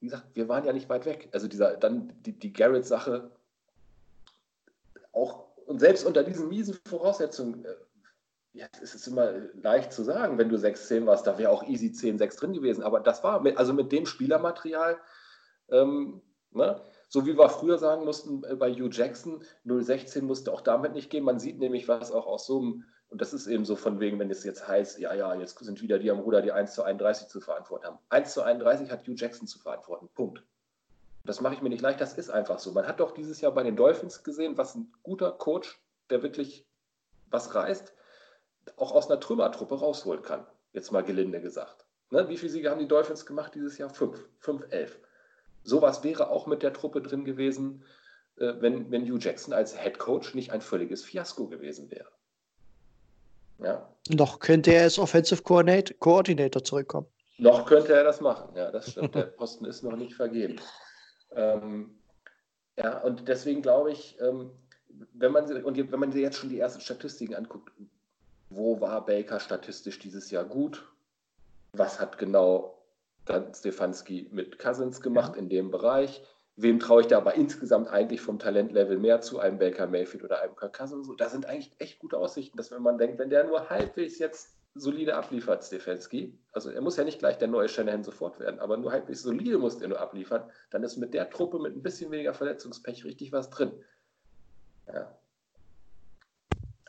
wie gesagt, wir waren ja nicht weit weg. Also dieser, dann die, die Garrett-Sache, auch und selbst unter diesen miesen Voraussetzungen, äh, ja, es ist immer leicht zu sagen, wenn du 6-10 warst, da wäre auch easy 10-6 drin gewesen. Aber das war, mit, also mit dem Spielermaterial, ähm, ne, so wie wir früher sagen mussten äh, bei Hugh Jackson, 016 musste auch damit nicht gehen. Man sieht nämlich, was auch aus so einem, und das ist eben so von wegen, wenn es jetzt heißt, ja, ja, jetzt sind wieder die am Ruder, die 1 zu 31 zu verantworten haben. 1 zu 31 hat Hugh Jackson zu verantworten. Punkt. Das mache ich mir nicht leicht, das ist einfach so. Man hat doch dieses Jahr bei den Dolphins gesehen, was ein guter Coach, der wirklich was reißt, auch aus einer Trümmertruppe rausholen kann. Jetzt mal gelinde gesagt. Ne? Wie viele Siege haben die Dolphins gemacht dieses Jahr? Fünf. Fünf, elf. Sowas wäre auch mit der Truppe drin gewesen, äh, wenn, wenn Hugh Jackson als Head Coach nicht ein völliges Fiasko gewesen wäre. Ja. Noch könnte er als Offensive Coordinator zurückkommen. Noch könnte er das machen, ja, das stimmt. Der Posten ist noch nicht vergeben. Ähm, ja, und deswegen glaube ich, ähm, wenn man, und wenn man sich jetzt schon die ersten Statistiken anguckt, wo war Baker statistisch dieses Jahr gut? Was hat genau dann Stefanski mit Cousins gemacht ja. in dem Bereich? Wem traue ich da aber insgesamt eigentlich vom Talentlevel mehr zu, einem Baker Mayfield oder einem Kirk Cousins? So, da sind eigentlich echt gute Aussichten, dass wenn man denkt, wenn der nur halbwegs jetzt solide abliefert, Stefanski, also er muss ja nicht gleich der neue Shanahan sofort werden, aber nur halbwegs solide muss er nur abliefern, dann ist mit der Truppe mit ein bisschen weniger Verletzungspech richtig was drin. Ja.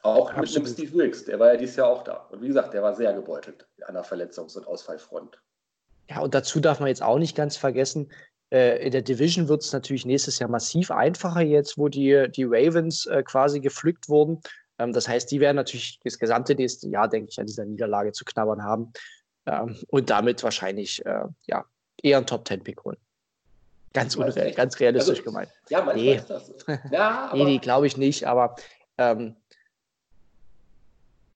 Auch Absolut. mit dem Steve Wilkes, der war ja dieses Jahr auch da. Und wie gesagt, der war sehr gebeutelt an der Verletzungs- und Ausfallfront. Ja, und dazu darf man jetzt auch nicht ganz vergessen, äh, in der Division wird es natürlich nächstes Jahr massiv einfacher jetzt, wo die, die Ravens äh, quasi gepflückt wurden. Ähm, das heißt, die werden natürlich das gesamte nächste Jahr, denke ich, an dieser Niederlage zu knabbern haben ähm, und damit wahrscheinlich äh, ja, eher einen Top-10-Pick holen. Ganz, unreal, ganz realistisch also, gemeint. Ja, manchmal nee. ist das. Ja, nee, nee glaube ich nicht, aber ähm,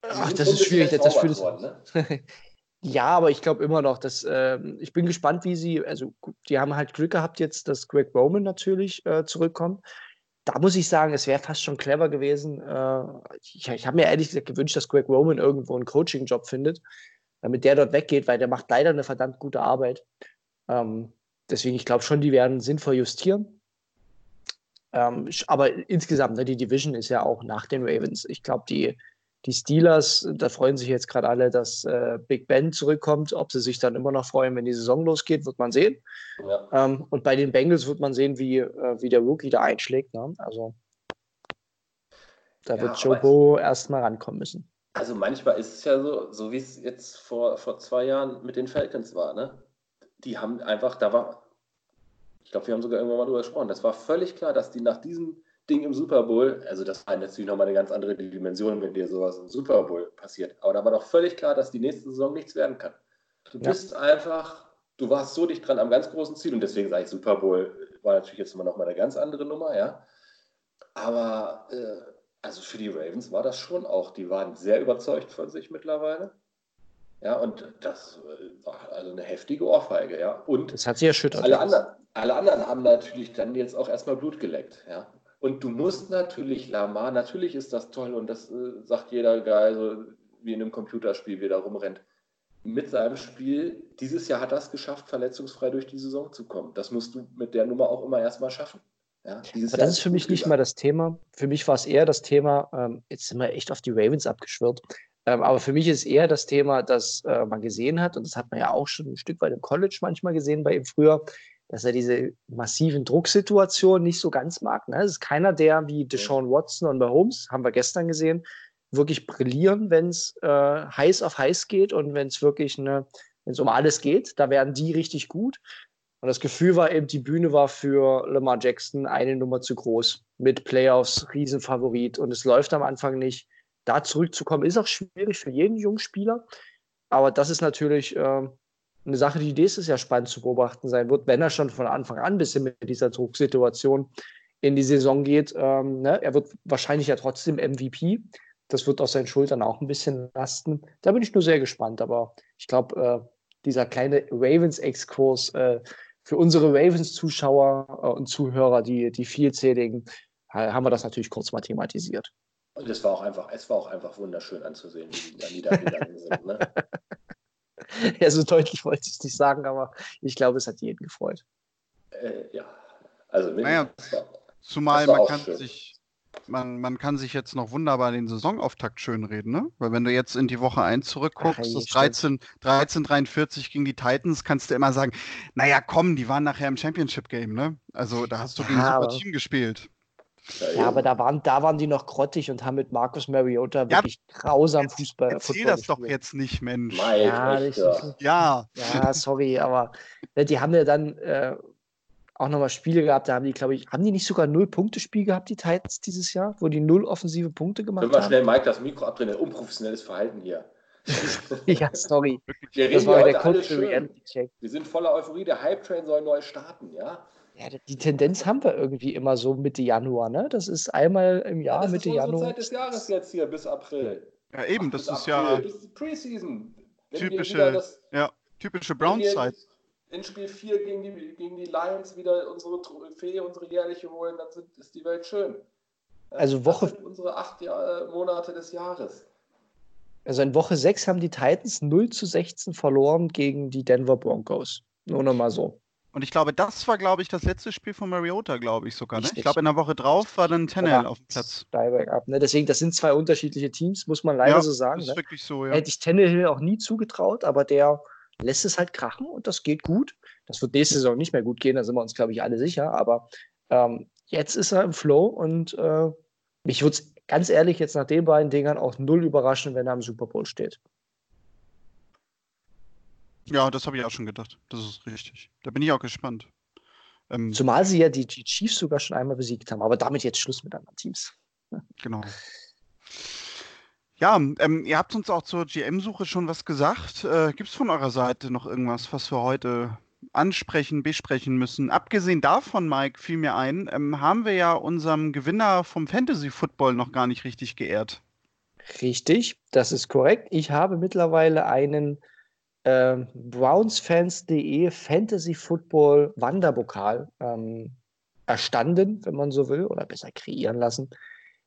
ach, das ist schwierig. Das, das, das, ne? Ja, aber ich glaube immer noch, dass äh, ich bin gespannt, wie sie, also die haben halt Glück gehabt jetzt, dass Greg Roman natürlich äh, zurückkommt. Da muss ich sagen, es wäre fast schon clever gewesen. Äh, ich, ich habe mir ehrlich gesagt gewünscht, dass Greg Roman irgendwo einen Coaching-Job findet, damit der dort weggeht, weil der macht leider eine verdammt gute Arbeit. Ähm, deswegen, ich glaube schon, die werden sinnvoll justieren. Ähm, aber insgesamt, ne, die Division ist ja auch nach den Ravens. Ich glaube, die, die Steelers, da freuen sich jetzt gerade alle, dass äh, Big Ben zurückkommt. Ob sie sich dann immer noch freuen, wenn die Saison losgeht, wird man sehen. Ja. Ähm, und bei den Bengals wird man sehen, wie, äh, wie der Rookie da einschlägt. Ne? Also da ja, wird Joe Bo erstmal rankommen müssen. Also manchmal ist es ja so, so wie es jetzt vor, vor zwei Jahren mit den Falcons war. Ne? Die haben einfach, da war, ich glaube, wir haben sogar irgendwann mal drüber gesprochen, das war völlig klar, dass die nach diesem Ding im Super Bowl, also das war natürlich nochmal eine ganz andere Dimension, wenn dir sowas im Super Bowl passiert. Aber da war doch völlig klar, dass die nächste Saison nichts werden kann. Du ja. bist einfach, du warst so dicht dran am ganz großen Ziel und deswegen sage ich, Super Bowl war natürlich jetzt immer nochmal eine ganz andere Nummer, ja. Aber äh, also für die Ravens war das schon auch, die waren sehr überzeugt von sich mittlerweile. Ja, und das äh, war also eine heftige Ohrfeige, ja. Und das hat sie erschüttert. Alle anderen, alle anderen haben natürlich dann jetzt auch erstmal Blut geleckt, ja. Und du musst natürlich, Lamar, natürlich ist das toll und das äh, sagt jeder geil, so wie in einem Computerspiel, wie er da rumrennt. Mit seinem Spiel, dieses Jahr hat er es geschafft, verletzungsfrei durch die Saison zu kommen. Das musst du mit der Nummer auch immer erstmal schaffen. Ja, Aber das ist für mich nicht mal das Thema. Für mich war es eher das Thema, ähm, jetzt sind wir echt auf die Ravens abgeschwört. Ähm, aber für mich ist eher das Thema, dass äh, man gesehen hat, und das hat man ja auch schon ein Stück weit im College manchmal gesehen bei ihm früher, dass er diese massiven Drucksituationen nicht so ganz mag. Ne? Es ist keiner, der wie Deshaun Watson und Mahomes, haben wir gestern gesehen, wirklich brillieren, wenn es äh, heiß auf heiß geht und wenn es wirklich eine, wenn es um alles geht, da werden die richtig gut. Und das Gefühl war eben, die Bühne war für Lamar Jackson eine Nummer zu groß. Mit Playoffs, Riesenfavorit. Und es läuft am Anfang nicht. Da zurückzukommen, ist auch schwierig für jeden jungen Spieler. Aber das ist natürlich äh, eine Sache, die nächstes Jahr spannend zu beobachten sein wird, wenn er schon von Anfang an ein bisschen mit dieser Drucksituation in die Saison geht. Ähm, ne? Er wird wahrscheinlich ja trotzdem MVP. Das wird auf seinen Schultern auch ein bisschen lasten. Da bin ich nur sehr gespannt. Aber ich glaube, äh, dieser kleine Ravens-Exkurs äh, für unsere Ravens-Zuschauer äh, und Zuhörer, die, die vielzähligen, haben wir das natürlich kurz mal thematisiert. Und es war auch einfach, es war auch einfach wunderschön anzusehen, wie die da niedergegangen sind. Ne? ja, so deutlich wollte ich es nicht sagen, aber ich glaube, es hat jeden gefreut. Äh, ja, also naja, zumal man kann sich man, man kann sich jetzt noch wunderbar den Saisonauftakt schönreden, ne? Weil wenn du jetzt in die Woche 1 zurückguckst, Ach, das 13, 1343 gegen die Titans, kannst du immer sagen, naja, komm, die waren nachher im Championship-Game, ne? Also da hast du gegen ein super Team gespielt. Ja, aber da waren, da waren die noch grottig und haben mit Marcus Mariota wirklich ja, grausam Fußball. Erzähl Football das gespielt. doch jetzt nicht, Mensch. Mike, ja, ich, ja. ja. Ja, sorry, aber ne, die haben ja dann, äh, auch nochmal Spiele gehabt, da haben die, glaube ich, haben die nicht sogar null Punkte-Spiel gehabt, die Titans dieses Jahr, wo die null offensive Punkte gemacht Können wir haben? schnell Mike das Mikro abdrehen, unprofessionelles Verhalten hier. ja, sorry. Wir Das reden war hier der heute schön. Reality-Check. Wir sind voller Euphorie, der Hype-Train soll neu starten, ja? Ja, die Tendenz haben wir irgendwie immer so Mitte Januar, ne? Das ist einmal im Jahr, das Mitte ist unsere Januar. Zeit des Jahres jetzt hier bis April. Ja, eben, Bis das ist April, ja bis Preseason. Typische, das- ja, typische wenn Browns wir Zeit. In Spiel 4 gegen die, gegen die Lions wieder unsere Trophäe, unsere jährliche holen, dann sind, ist die Welt schön. Ja, Also Woche- Das sind unsere acht Jahr, Monate des Jahres. Also in Woche 6 haben die Titans 0 zu 16 verloren gegen die Denver Broncos. Nur noch mal so. Und ich glaube, das war, glaube ich, das letzte Spiel von Mariota, glaube ich sogar. Ne? Ich glaube, in der Woche drauf war dann Tannehill auf dem Platz. Direct up, ne? Deswegen, das sind zwei unterschiedliche Teams, muss man leider Ja, so sagen. Das Ne? ist wirklich so, ja. Hätte ich Tannehill auch nie zugetraut, aber der lässt es halt krachen und das geht gut. Das wird nächste Saison nicht mehr gut gehen, da sind wir uns, glaube ich, alle sicher. Aber ähm, jetzt ist er im Flow und äh, mich würde es ganz ehrlich jetzt nach den beiden Dingern auch null überraschen, wenn er im Super Bowl steht. Ja, das habe ich auch schon gedacht. Das ist richtig. Da bin ich auch gespannt. Ähm, Zumal sie ja die, die Chiefs sogar schon einmal besiegt haben, aber damit jetzt Schluss mit anderen Teams. Genau. Ja, ähm, ihr habt uns auch zur GM-Suche schon was gesagt. Äh, Gibt es von eurer Seite noch irgendwas, was wir heute ansprechen, besprechen müssen? Abgesehen davon, Mike, fiel mir ein, ähm, haben wir ja unserem Gewinner vom Fantasy Football noch gar nicht richtig geehrt. Richtig, das ist korrekt. Ich habe mittlerweile einen ähm, Brownsfans.de Fantasy Football Wanderpokal ähm, erstanden, wenn man so will, oder besser kreieren lassen.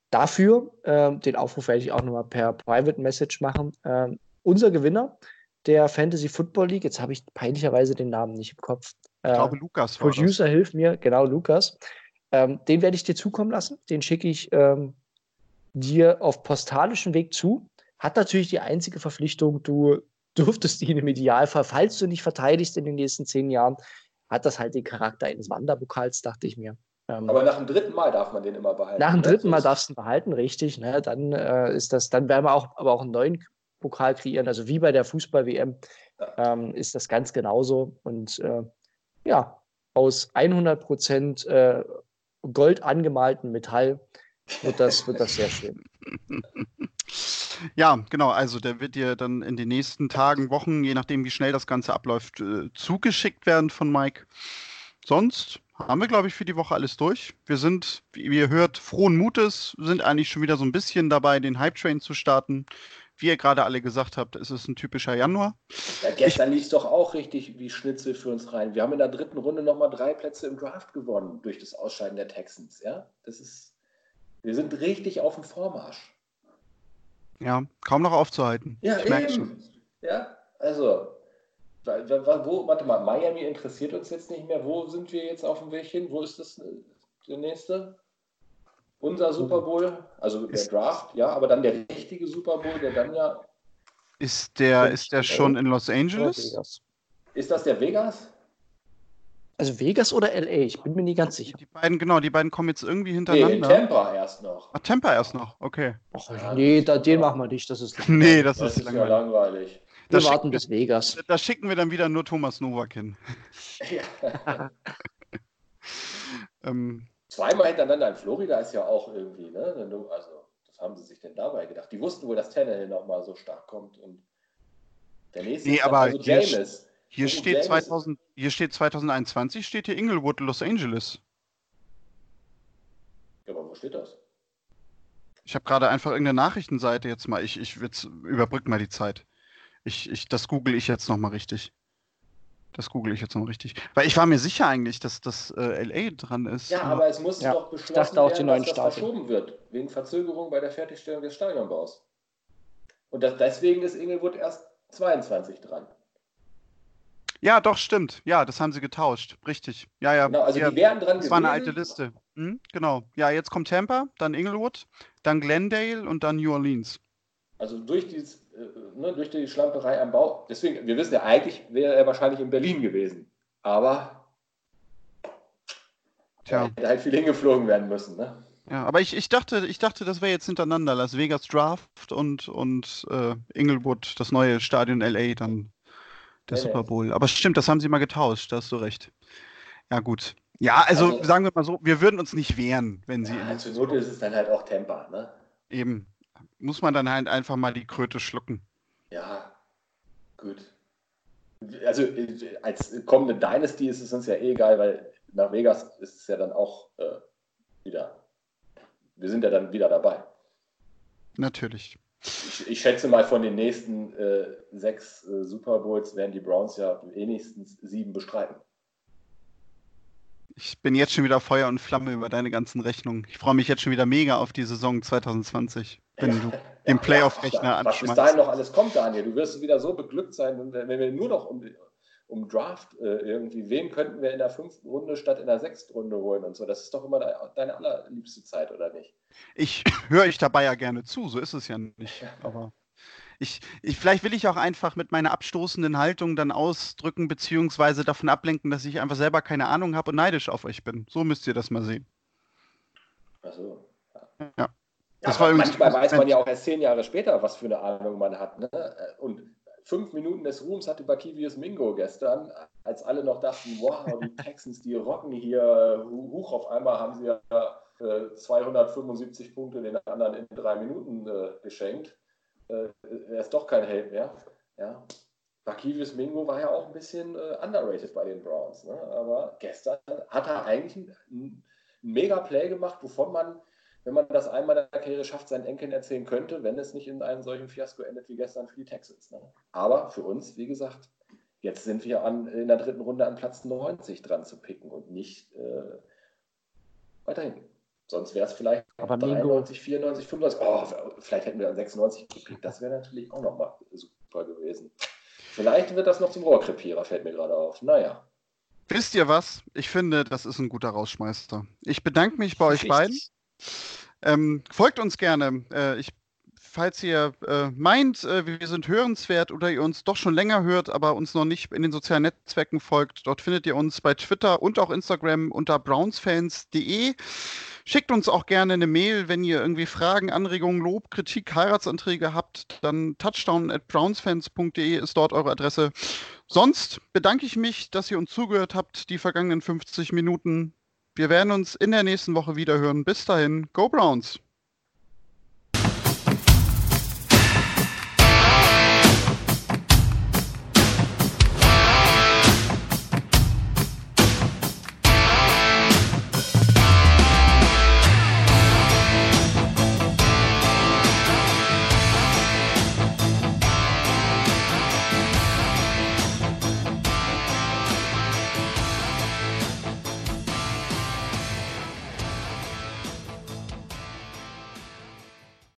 Dafür, ähm, den Aufruf werde ich auch nochmal per Private Message machen. Ähm, unser Gewinner der Fantasy Football League, jetzt habe ich peinlicherweise den Namen nicht im Kopf. Ich Äh, glaube, Lukas war das. Producer, hilf mir, genau, Lukas. Ähm, den werde ich dir zukommen lassen. Den schicke ich ähm, dir auf postalischem Weg zu. Hat natürlich die einzige Verpflichtung, du dürftest ihn im Idealfall, falls du nicht verteidigst in den nächsten zehn Jahren, hat das halt den Charakter eines Wanderpokals, dachte ich mir. Ähm, Aber nach dem dritten Mal darf man den immer behalten. nach dem ne? dritten Mal darfst du ihn behalten, richtig. Ne? Dann äh, ist das, dann werden wir auch, aber auch einen neuen Pokal kreieren. Also wie bei der Fußball-WM ähm, ist das ganz genauso. Und äh, ja, aus 100 Prozent äh, Gold angemalten Metall wird das, wird das sehr schön. Ja, genau. Also der wird dir dann in den nächsten Tagen, Wochen, je nachdem, wie schnell das Ganze abläuft, äh, zugeschickt werden von Mike. Sonst haben wir, glaube ich, für die Woche alles durch. Wir sind, wie ihr hört, frohen Mutes, sind eigentlich schon wieder so ein bisschen dabei, den Hype-Train zu starten. Wie ihr gerade alle gesagt habt, es ist ein typischer Januar. Ja, gestern lief es doch auch richtig wie Schnitzel für uns rein. Wir haben in der dritten Runde nochmal drei Plätze im Draft gewonnen durch das Ausscheiden der Texans. Ja, das ist. Wir sind richtig auf dem Vormarsch. Ja, kaum noch aufzuhalten. Ja, ich eben. schon. Ja, also. Wo, warte mal, Miami interessiert uns jetzt nicht mehr. Wo sind wir jetzt auf dem Weg hin? Wo ist das äh, der nächste? Unser Super Bowl, also der Ist- Draft, ja, aber dann der richtige Super Bowl, der dann ja. Ist der, ist der schon in Los Angeles? Ist das der Vegas? Also Vegas oder LA, ich bin mir nie ganz sicher. Die beiden, genau, die beiden kommen jetzt irgendwie Nee, in hintereinander. Tampa erst noch. Ach, Tampa erst noch, okay. Ach, nee, da, den machen wir nicht, das ist Nee, das, Das ist ist ja langweilig. langweilig. Wir das warten bis Vegas. Da schicken wir dann wieder nur Thomas Nowak hin. Ähm, Zweimal hintereinander in Florida ist ja auch irgendwie, ne? Also, was haben sie sich denn dabei gedacht? Die wussten wohl, dass Tannehill nochmal so stark kommt und der nächste Nee, ist aber also hier James. hier, Oh, steht James- 2000, hier steht 2021, steht hier Inglewood, Los Angeles. Ja, aber wo steht das? Ich habe gerade einfach irgendeine Nachrichtenseite jetzt mal. Ich, ich überbrück mal die Zeit. Ich, ich, das google ich jetzt nochmal richtig. Das google ich jetzt noch richtig. Weil ich war mir sicher eigentlich, dass das äh, LA dran ist. Ja, aber es muss Ja, doch beschlossen auch, die werden, neuen dass das Staaten. verschoben wird, wegen Verzögerung bei der Fertigstellung des Stadionbaus. Und das, deswegen ist Inglewood erst 22 dran. Ja, doch, stimmt. Ja, das haben sie getauscht. Richtig. Ja, ja. Genau, also ja die wären dran das war eine alte Liste. Hm, genau. Ja, jetzt kommt Tampa, dann Inglewood, dann Glendale und dann New Orleans. Also durch, dieses, äh, ne, durch die Schlamperei am Bau. Deswegen, wir wissen ja, eigentlich wäre er wahrscheinlich in Berlin gewesen. Aber Tja. da hätte halt viel hingeflogen werden müssen. Ne? Ja, aber ich, ich dachte, ich dachte, das wäre jetzt hintereinander. Las Vegas Draft und, und äh, Inglewood, das neue Stadion LA, dann der Nee. Super Bowl. Aber stimmt, das haben sie mal getauscht, da hast du recht. Ja, gut. Ja, also, also, sagen wir mal so, wir würden uns nicht wehren, wenn sie. Ja, zur Not ist es dann halt auch Temper, ne? Eben. Muss man dann halt einfach mal die Kröte schlucken. Ja, gut. Also als kommende Dynasty ist es uns ja eh egal, weil nach Vegas ist es ja dann auch äh, wieder. Wir sind ja dann wieder dabei. Natürlich. Ich, ich schätze mal, von den nächsten äh, sechs äh, Super Bowls werden die Browns ja wenigstens sieben bestreiten. Ich bin jetzt schon wieder Feuer und Flamme über deine ganzen Rechnungen. Ich freue mich jetzt schon wieder mega auf die Saison 2020, wenn du den Playoff-Rechner ja, anschmeißt. Was bis dahin noch alles kommt, Daniel. Du wirst wieder so beglückt sein, wenn wir nur noch um, um Draft äh, irgendwie, wen könnten wir in der fünften Runde statt in der sechsten Runde holen und so. Das ist doch immer deine allerliebste Zeit, oder nicht? Ich höre euch dabei ja gerne zu, so ist es ja nicht. Aber ich, ich, vielleicht will ich auch einfach mit meiner abstoßenden Haltung dann ausdrücken, beziehungsweise davon ablenken, dass ich einfach selber keine Ahnung habe und neidisch auf euch bin. So müsst ihr das mal sehen. Ach so. Ja. ja. Das war manchmal weiß man ja auch erst zehn Jahre später, was für eine Ahnung man hat. Ne? Und fünf Minuten des Ruhms hatte Bakivius Mingo gestern, als alle noch dachten, wow, die Texans, die rocken hier, hoch auf einmal haben sie ja 275 äh, Punkte den anderen in drei Minuten äh, geschenkt äh, er ist doch kein Held mehr. Ja. Bakivius Mingo war ja auch ein bisschen äh, underrated bei den Browns. Ne? Aber gestern hat er eigentlich einen, einen Mega-Play gemacht, wovon man, wenn man das einmal in der Karriere schafft, seinen Enkeln erzählen könnte, wenn es nicht in einem solchen Fiasko endet wie gestern für die Texans. Ne? Aber für uns, wie gesagt, jetzt sind wir an, in der dritten Runde an Platz 90 dran zu picken und nicht äh, weiter hinten. Sonst wäre es vielleicht aber 93, 94, 95. Oh, vielleicht hätten wir dann 96 gekriegt. Das wäre natürlich auch nochmal super gewesen. Vielleicht wird das noch zum Rohrkrepierer, fällt mir gerade auf. Naja. Wisst ihr was? Ich finde, das ist ein guter Rausschmeister. Ich bedanke mich bei euch beiden. Ähm, folgt uns gerne. Äh, ich falls ihr äh, meint, äh, wir sind hörenswert oder ihr uns doch schon länger hört, aber uns noch nicht in den sozialen Netzwerken folgt, dort findet ihr uns bei Twitter und auch Instagram unter brownsfans.de. Schickt uns auch gerne eine Mail, wenn ihr irgendwie Fragen, Anregungen, Lob, Kritik, Heiratsanträge habt, dann touchdown at brownsfans.de ist dort eure Adresse. Sonst bedanke ich mich, dass ihr uns zugehört habt, die vergangenen 50 Minuten. Wir werden uns in der nächsten Woche wieder hören. Bis dahin, Go Browns!